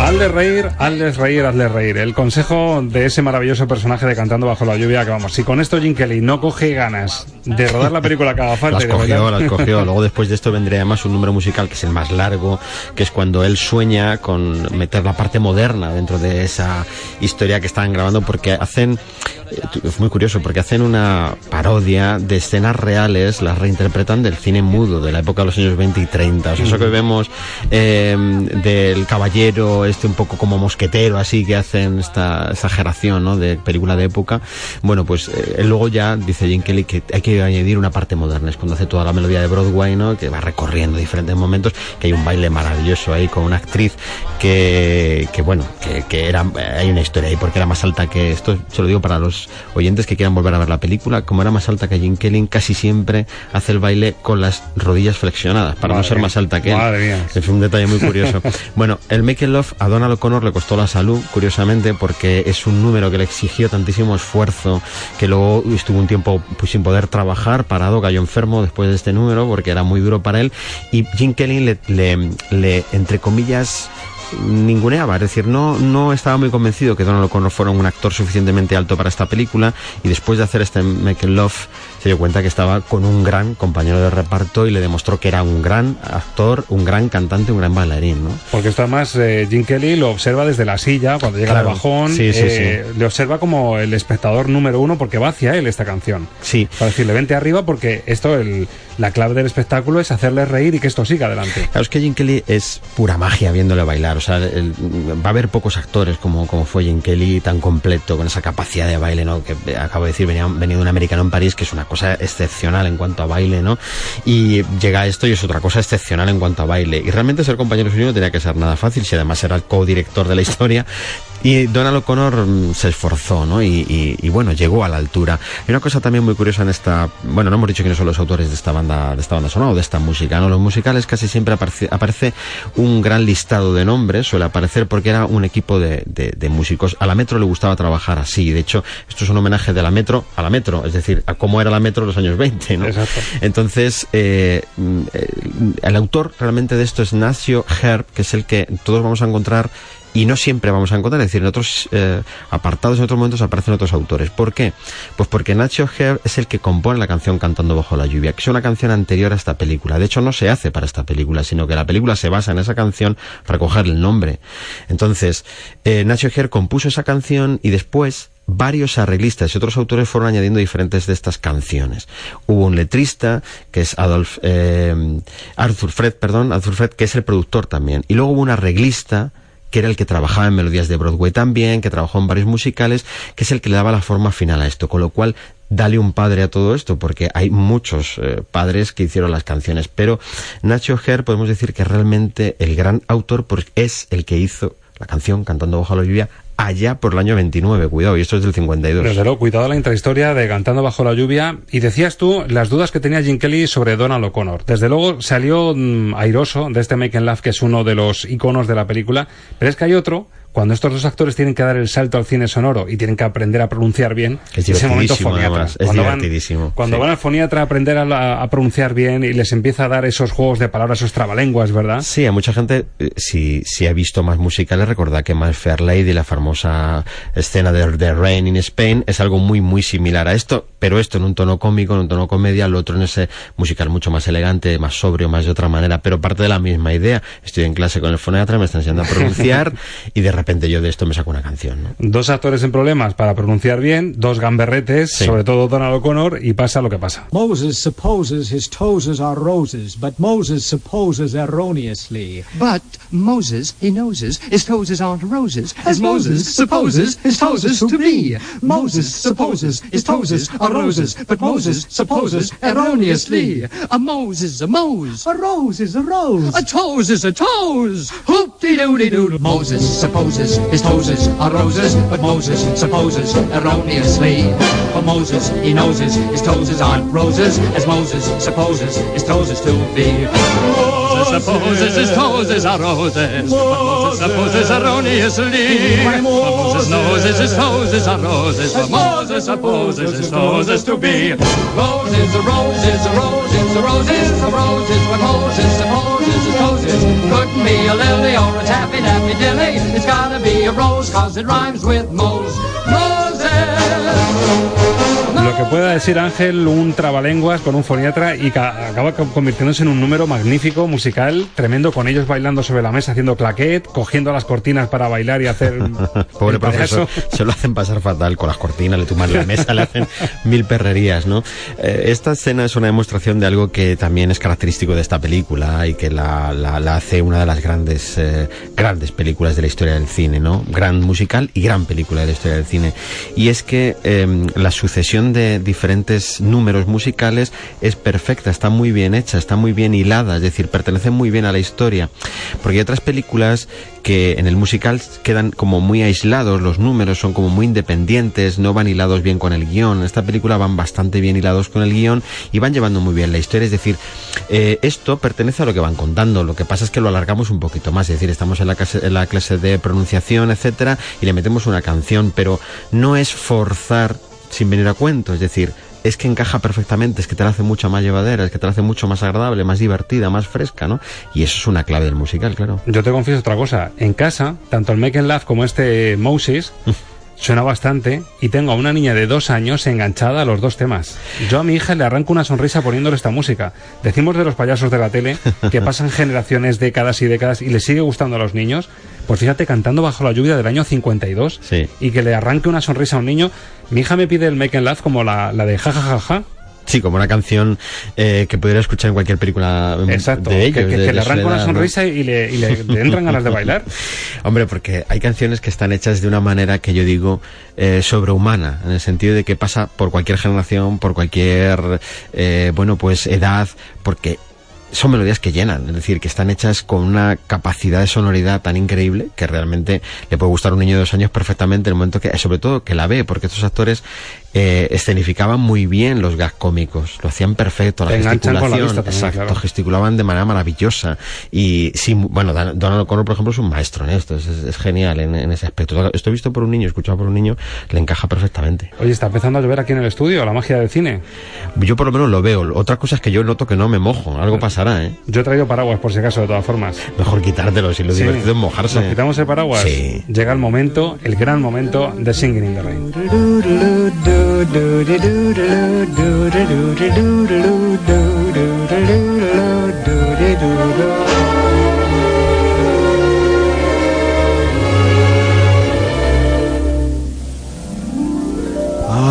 Hazle reír, hazles reír, hazle reír. El consejo de ese maravilloso personaje de Cantando bajo la lluvia, que vamos, si con esto Jim Kelly no coge ganas de rodar la película que haga falta... las cogió, las cogió. Luego después de esto vendría además un número musical que es el más largo, que es cuando él sueña con meter la parte moderna dentro de esa historia que estaban grabando, porque hacen es muy curioso porque hacen una parodia de escenas reales, las reinterpretan del cine mudo de la época de los años 20 y 30. O sea, eso que vemos eh, del caballero, este un poco como mosquetero, así que hacen esta exageración ¿no? de película de época. Bueno, pues eh, luego ya dice Jim Kelly que hay que añadir una parte moderna. Es cuando hace toda la melodía de Broadway, ¿no? que va recorriendo diferentes momentos, que hay un baile maravilloso ahí con una actriz que, que bueno, que, que era, hay una historia ahí porque era más alta que esto, se lo digo para los oyentes que quieran volver a ver la película, como era más alta que Jim Kelly, casi siempre hace el baile con las rodillas flexionadas, para no ser más alta que él. Es un detalle muy curioso. bueno, el Make Love a Donald O'Connor le costó la salud, curiosamente, porque es un número que le exigió tantísimo esfuerzo, que luego estuvo un tiempo pues, sin poder trabajar, parado, cayó enfermo después de este número, porque era muy duro para él, y Jim Kelly le, entre comillas, ninguneaba, es decir, no, no estaba muy convencido que Donald O'Connor fuera un actor suficientemente alto para esta película. Y después de hacer este Make Love se dio cuenta que estaba con un gran compañero de reparto y le demostró que era un gran actor, un gran cantante, un gran bailarín, ¿no? Porque está más, eh, Jim Kelly lo observa desde la silla, cuando llega al bajón, eh, le observa como el espectador número uno porque va hacia él esta canción. Sí. Para decirle, vente arriba porque esto, el, la clave del espectáculo es hacerle reír y que esto siga adelante. Claro, es que Jim Kelly es pura magia viéndole bailar, o sea, va a haber pocos actores como, como fue Jim Kelly tan completo, con esa capacidad de baile, ¿no? Que acabo de decir, venía, venía un americano en París, que es una cosa excepcional en cuanto a baile, ¿no? Y llega esto y es otra cosa excepcional en cuanto a baile. Y realmente ser compañero suyo no tenía que ser nada fácil, si además era el co-director de la historia. Y Donald O'Connor mm, se esforzó, ¿no? Y, y, bueno, llegó a la altura. Y una cosa también muy curiosa en esta, bueno, no hemos dicho quiénes son los autores de esta banda, de esta banda sonora o de esta música, ¿no? Los musicales casi siempre aparece, aparece un gran listado de nombres, suele aparecer porque era un equipo de, de, de, músicos. A la Metro le gustaba trabajar así. De hecho, esto es un homenaje de la Metro a la Metro, es decir, a cómo era la Metro en los años 20, ¿no? Exacto. Entonces, eh, el autor realmente de esto es Nacio Herb, que es el que todos vamos a encontrar y no siempre vamos a encontrar, es decir, en otros eh, apartados, en otros momentos aparecen otros autores. ¿Por qué? Pues porque Nacho Herb es el que compone la canción Cantando bajo la lluvia, que es una canción anterior a esta película. De hecho, no se hace para esta película, sino que la película se basa en esa canción para coger el nombre. Entonces, eh, Nacho Herb compuso esa canción y después varios arreglistas y otros autores fueron añadiendo diferentes de estas canciones. Hubo un letrista, que es Adolf, eh, Arthur Fred, perdón, Arthur Fred, que es el productor también. Y luego hubo un arreglista, que era el que trabajaba en melodías de Broadway también, que trabajó en varios musicales, que es el que le daba la forma final a esto, con lo cual dale un padre a todo esto, porque hay muchos eh, padres que hicieron las canciones, pero Nacho Herr podemos decir que realmente el gran autor porque es el que hizo la canción Cantando bajo la lluvia allá por el año 29, cuidado, y esto es del 52. Desde luego, cuidado la intrahistoria de Cantando bajo la lluvia. Y decías tú las dudas que tenía Jim Kelly sobre Donald O'Connor. Desde luego salió mmm, airoso de este Make and Laugh, que es uno de los iconos de la película, pero es que hay otro cuando estos dos actores tienen que dar el salto al cine sonoro y tienen que aprender a pronunciar bien, Es ese momento foniatra. es cuando van, cuando sí. van al foniatra a aprender a, la- a pronunciar bien y les empieza a dar esos juegos de palabras, esos trabalenguas, ¿verdad? Sí, a mucha gente, eh, si, si ha visto más musicales, recordad que My Fair Lady, la famosa escena de The Rain in Spain, es algo muy, muy similar a esto, pero esto en un tono cómico, en un tono comedia, lo otro en ese musical mucho más elegante, más sobrio, más de otra manera, pero parte de la misma idea. Estoy en clase con el foniatra, me están enseñando a pronunciar y de repente yo de esto me saco una canción, ¿no? Dos actores en problemas para pronunciar bien, dos gamberretes, Sí. sobre todo Donald O'Connor, y pasa lo que pasa. Moses supposes his toes are roses, but Moses supposes erroneously. But Moses, he noses, his toes aren't roses, as Moses supposes his toes to be. Moses supposes his toes are roses, but Moses supposes erroneously. A Mose is a Mose. A rose is a rose. A toes is a toes. Hoop-de-doo-de-doo. Moses supposes his toes are roses, but Moses supposes erroneously. For Moses, he noses his toes aren't roses, as Moses supposes his toes to be. Moses supposes his toes are roses, but Moses supposes erroneously. For Moses knows his toes are roses, but Moses supposes his toes to be. Roses, a roses, a roses, a roses, a roses, what Moses supposes his toes couldn't be a lily or a taffy taffy dilly. It's gotta be a rose, cause it rhymes with Mose. Moses! Lo que pueda decir Ángel, un trabalenguas con un foniatra y ca- acaba co- convirtiéndose en un número magnífico, musical, tremendo, con ellos bailando sobre la mesa, haciendo claquet, cogiendo las cortinas para bailar y hacer... Pobre profesor, se lo hacen pasar fatal con las cortinas, le tuman la mesa, le hacen mil perrerías, ¿no? Eh, esta escena es una demostración de algo que también es característico de esta película y que la, la- la hace una de las grandes, eh, grandes películas de la historia del cine, ¿no? Gran musical y gran película de la historia del cine. Y es que eh, la sucesión de diferentes números musicales es perfecta, está muy bien hecha, está muy bien hilada, es decir, pertenece muy bien a la historia. Porque hay otras películas que en el musical quedan como muy aislados, los números son como muy independientes, no van hilados bien con el guion. En esta película van bastante bien hilados con el guion y van llevando muy bien la historia. Es decir, eh, esto pertenece a lo que van contando. Lo que pasa es que lo alargamos un poquito más. Es decir, estamos en la clase, en la clase de pronunciación, etcétera, y le metemos una canción, pero no es forzar sin venir a cuento. Es decir, es que encaja perfectamente, es que te la hace mucho más llevadera, es que te la hace mucho más agradable, más divertida, más fresca, ¿no? Y eso es una clave del musical, claro. Yo te confieso otra cosa. En casa, tanto el Make and Laugh como este Moses suena bastante y tengo a una niña de dos años enganchada a los dos temas. Yo a mi hija le arranco una sonrisa poniéndole esta música. Decimos de los payasos de la tele que pasan generaciones, décadas y décadas y le sigue gustando a los niños. Pues fíjate, cantando bajo la lluvia del año 52 Sí. y que le arranque una sonrisa a un niño. Mi hija me pide el Make and Laugh como la, la de ja ja ja ja. Sí, como una canción eh, que pudiera escuchar en cualquier película mm, Exacto, de ellos. que, que- de- que de le arranca una sonrisa y, le, y le- le entran ganas de bailar. Hombre, porque hay canciones que están hechas de una manera que yo digo eh, sobrehumana, en el sentido de que pasa por cualquier generación, por cualquier, eh, bueno, pues edad, porque son melodías que llenan, es decir, que están hechas con una capacidad de sonoridad tan increíble que realmente le puede gustar a un niño de dos años perfectamente en el momento que, sobre todo que la ve, porque estos actores eh, escenificaban muy bien los gags cómicos, lo hacían perfecto, la Te la gesticulación, también, exacto, claro. gesticulaban de manera maravillosa y sí, bueno, Donald O'Connor, por ejemplo, es un maestro en esto, es, genial en, en ese aspecto. Esto visto por un niño, escuchado por un niño, le encaja perfectamente. Oye, está empezando a llover aquí en el estudio, la magia del cine. Yo por lo menos lo veo. Otra cosa es que yo noto que no me mojo, algo pasará, ¿eh? Yo he traído paraguas por si acaso, de todas formas. Mejor quitártelo, si lo Sí. divertido es mojarse. Nos quitamos el paraguas. Sí. Llega el momento, el gran momento de Singing in the Rain.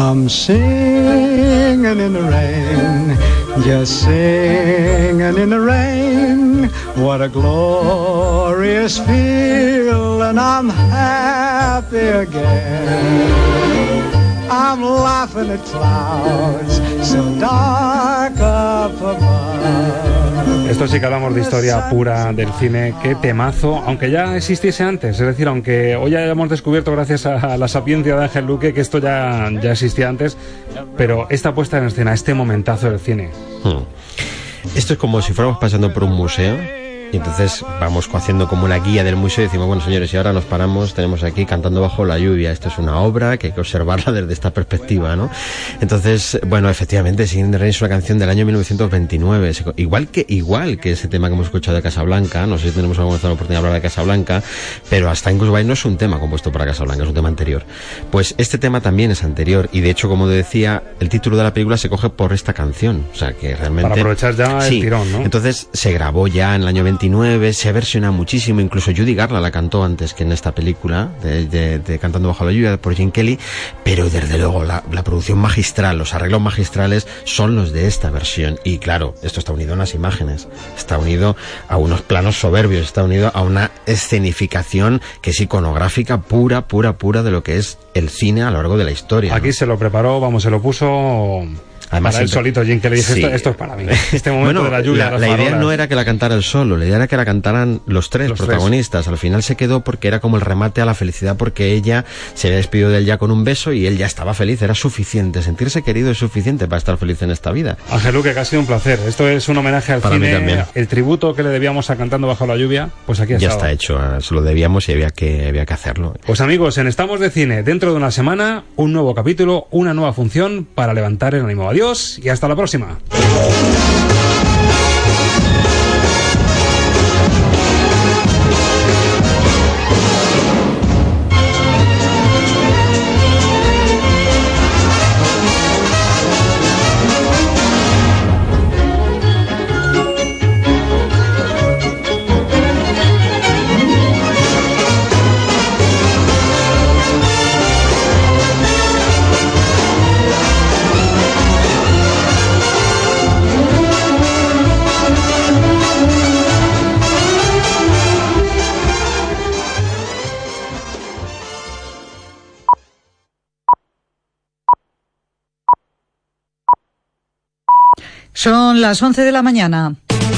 I'm singing in the rain, just singing in the rain. What a glorious feeling, I'm happy again. I'm laughing at clouds so dark up above. Esto sí que hablamos de historia pura del cine, qué temazo, aunque ya existiese antes, es decir, aunque hoy ya hayamos descubierto gracias a la sapiencia de Ángel Luque que esto ya, ya existía antes, pero esta puesta en escena, este momentazo del cine, Hmm. Esto es como si fuéramos pasando por un museo Y entonces vamos haciendo como la guía del museo y decimos, bueno señores, y ahora nos paramos, tenemos aquí cantando bajo la lluvia. Esto es una obra que hay que observarla desde esta perspectiva, ¿no? Entonces, bueno, efectivamente, Singing Rain es una canción del año 1929. Igual que, igual que ese tema que hemos escuchado de Casablanca, no sé si tenemos alguna oportunidad de hablar de Casablanca, pero hasta Incluso no es un tema compuesto para Casablanca, es un tema anterior. Pues este tema también es anterior y de hecho, como decía, el título de la película se coge por esta canción. O sea, que realmente... Para aprovechar ya el tirón, ¿no? Entonces se grabó ya en el año 29, se versiona muchísimo, incluso Judy Garland la cantó antes que en esta película, de, Cantando bajo la lluvia por Jane Kelly, pero desde luego la, la producción magistral, los arreglos magistrales son los de esta versión. Y claro, esto está unido a unas imágenes, está unido a unos planos soberbios, está unido a una escenificación que es iconográfica pura, pura, pura de lo que es el cine a lo largo de la historia. Aquí se lo preparó, vamos, se lo puso Además, para él solito, Jim que le dije, esto, es para mí. Este momento de la lluvia. La, idea no era que la cantara él solo, la idea era que la cantaran los tres protagonistas. Al final se quedó porque era como el remate a la felicidad, porque ella se había despedido de él ya con un beso y él ya estaba feliz, era suficiente. Sentirse querido es suficiente para estar feliz en esta vida. Ángel Luque, que ha sido un placer. Esto es un homenaje al para cine. Mí también. El tributo que le debíamos a Cantando Bajo la Lluvia, pues aquí Ya está hecho, se lo debíamos y había que, había que hacerlo. Pues amigos, en Estamos de Cine, dentro de una semana, un nuevo capítulo, una nueva función para levantar el ánimo. Adiós y hasta la próxima. Son las 11 de la mañana.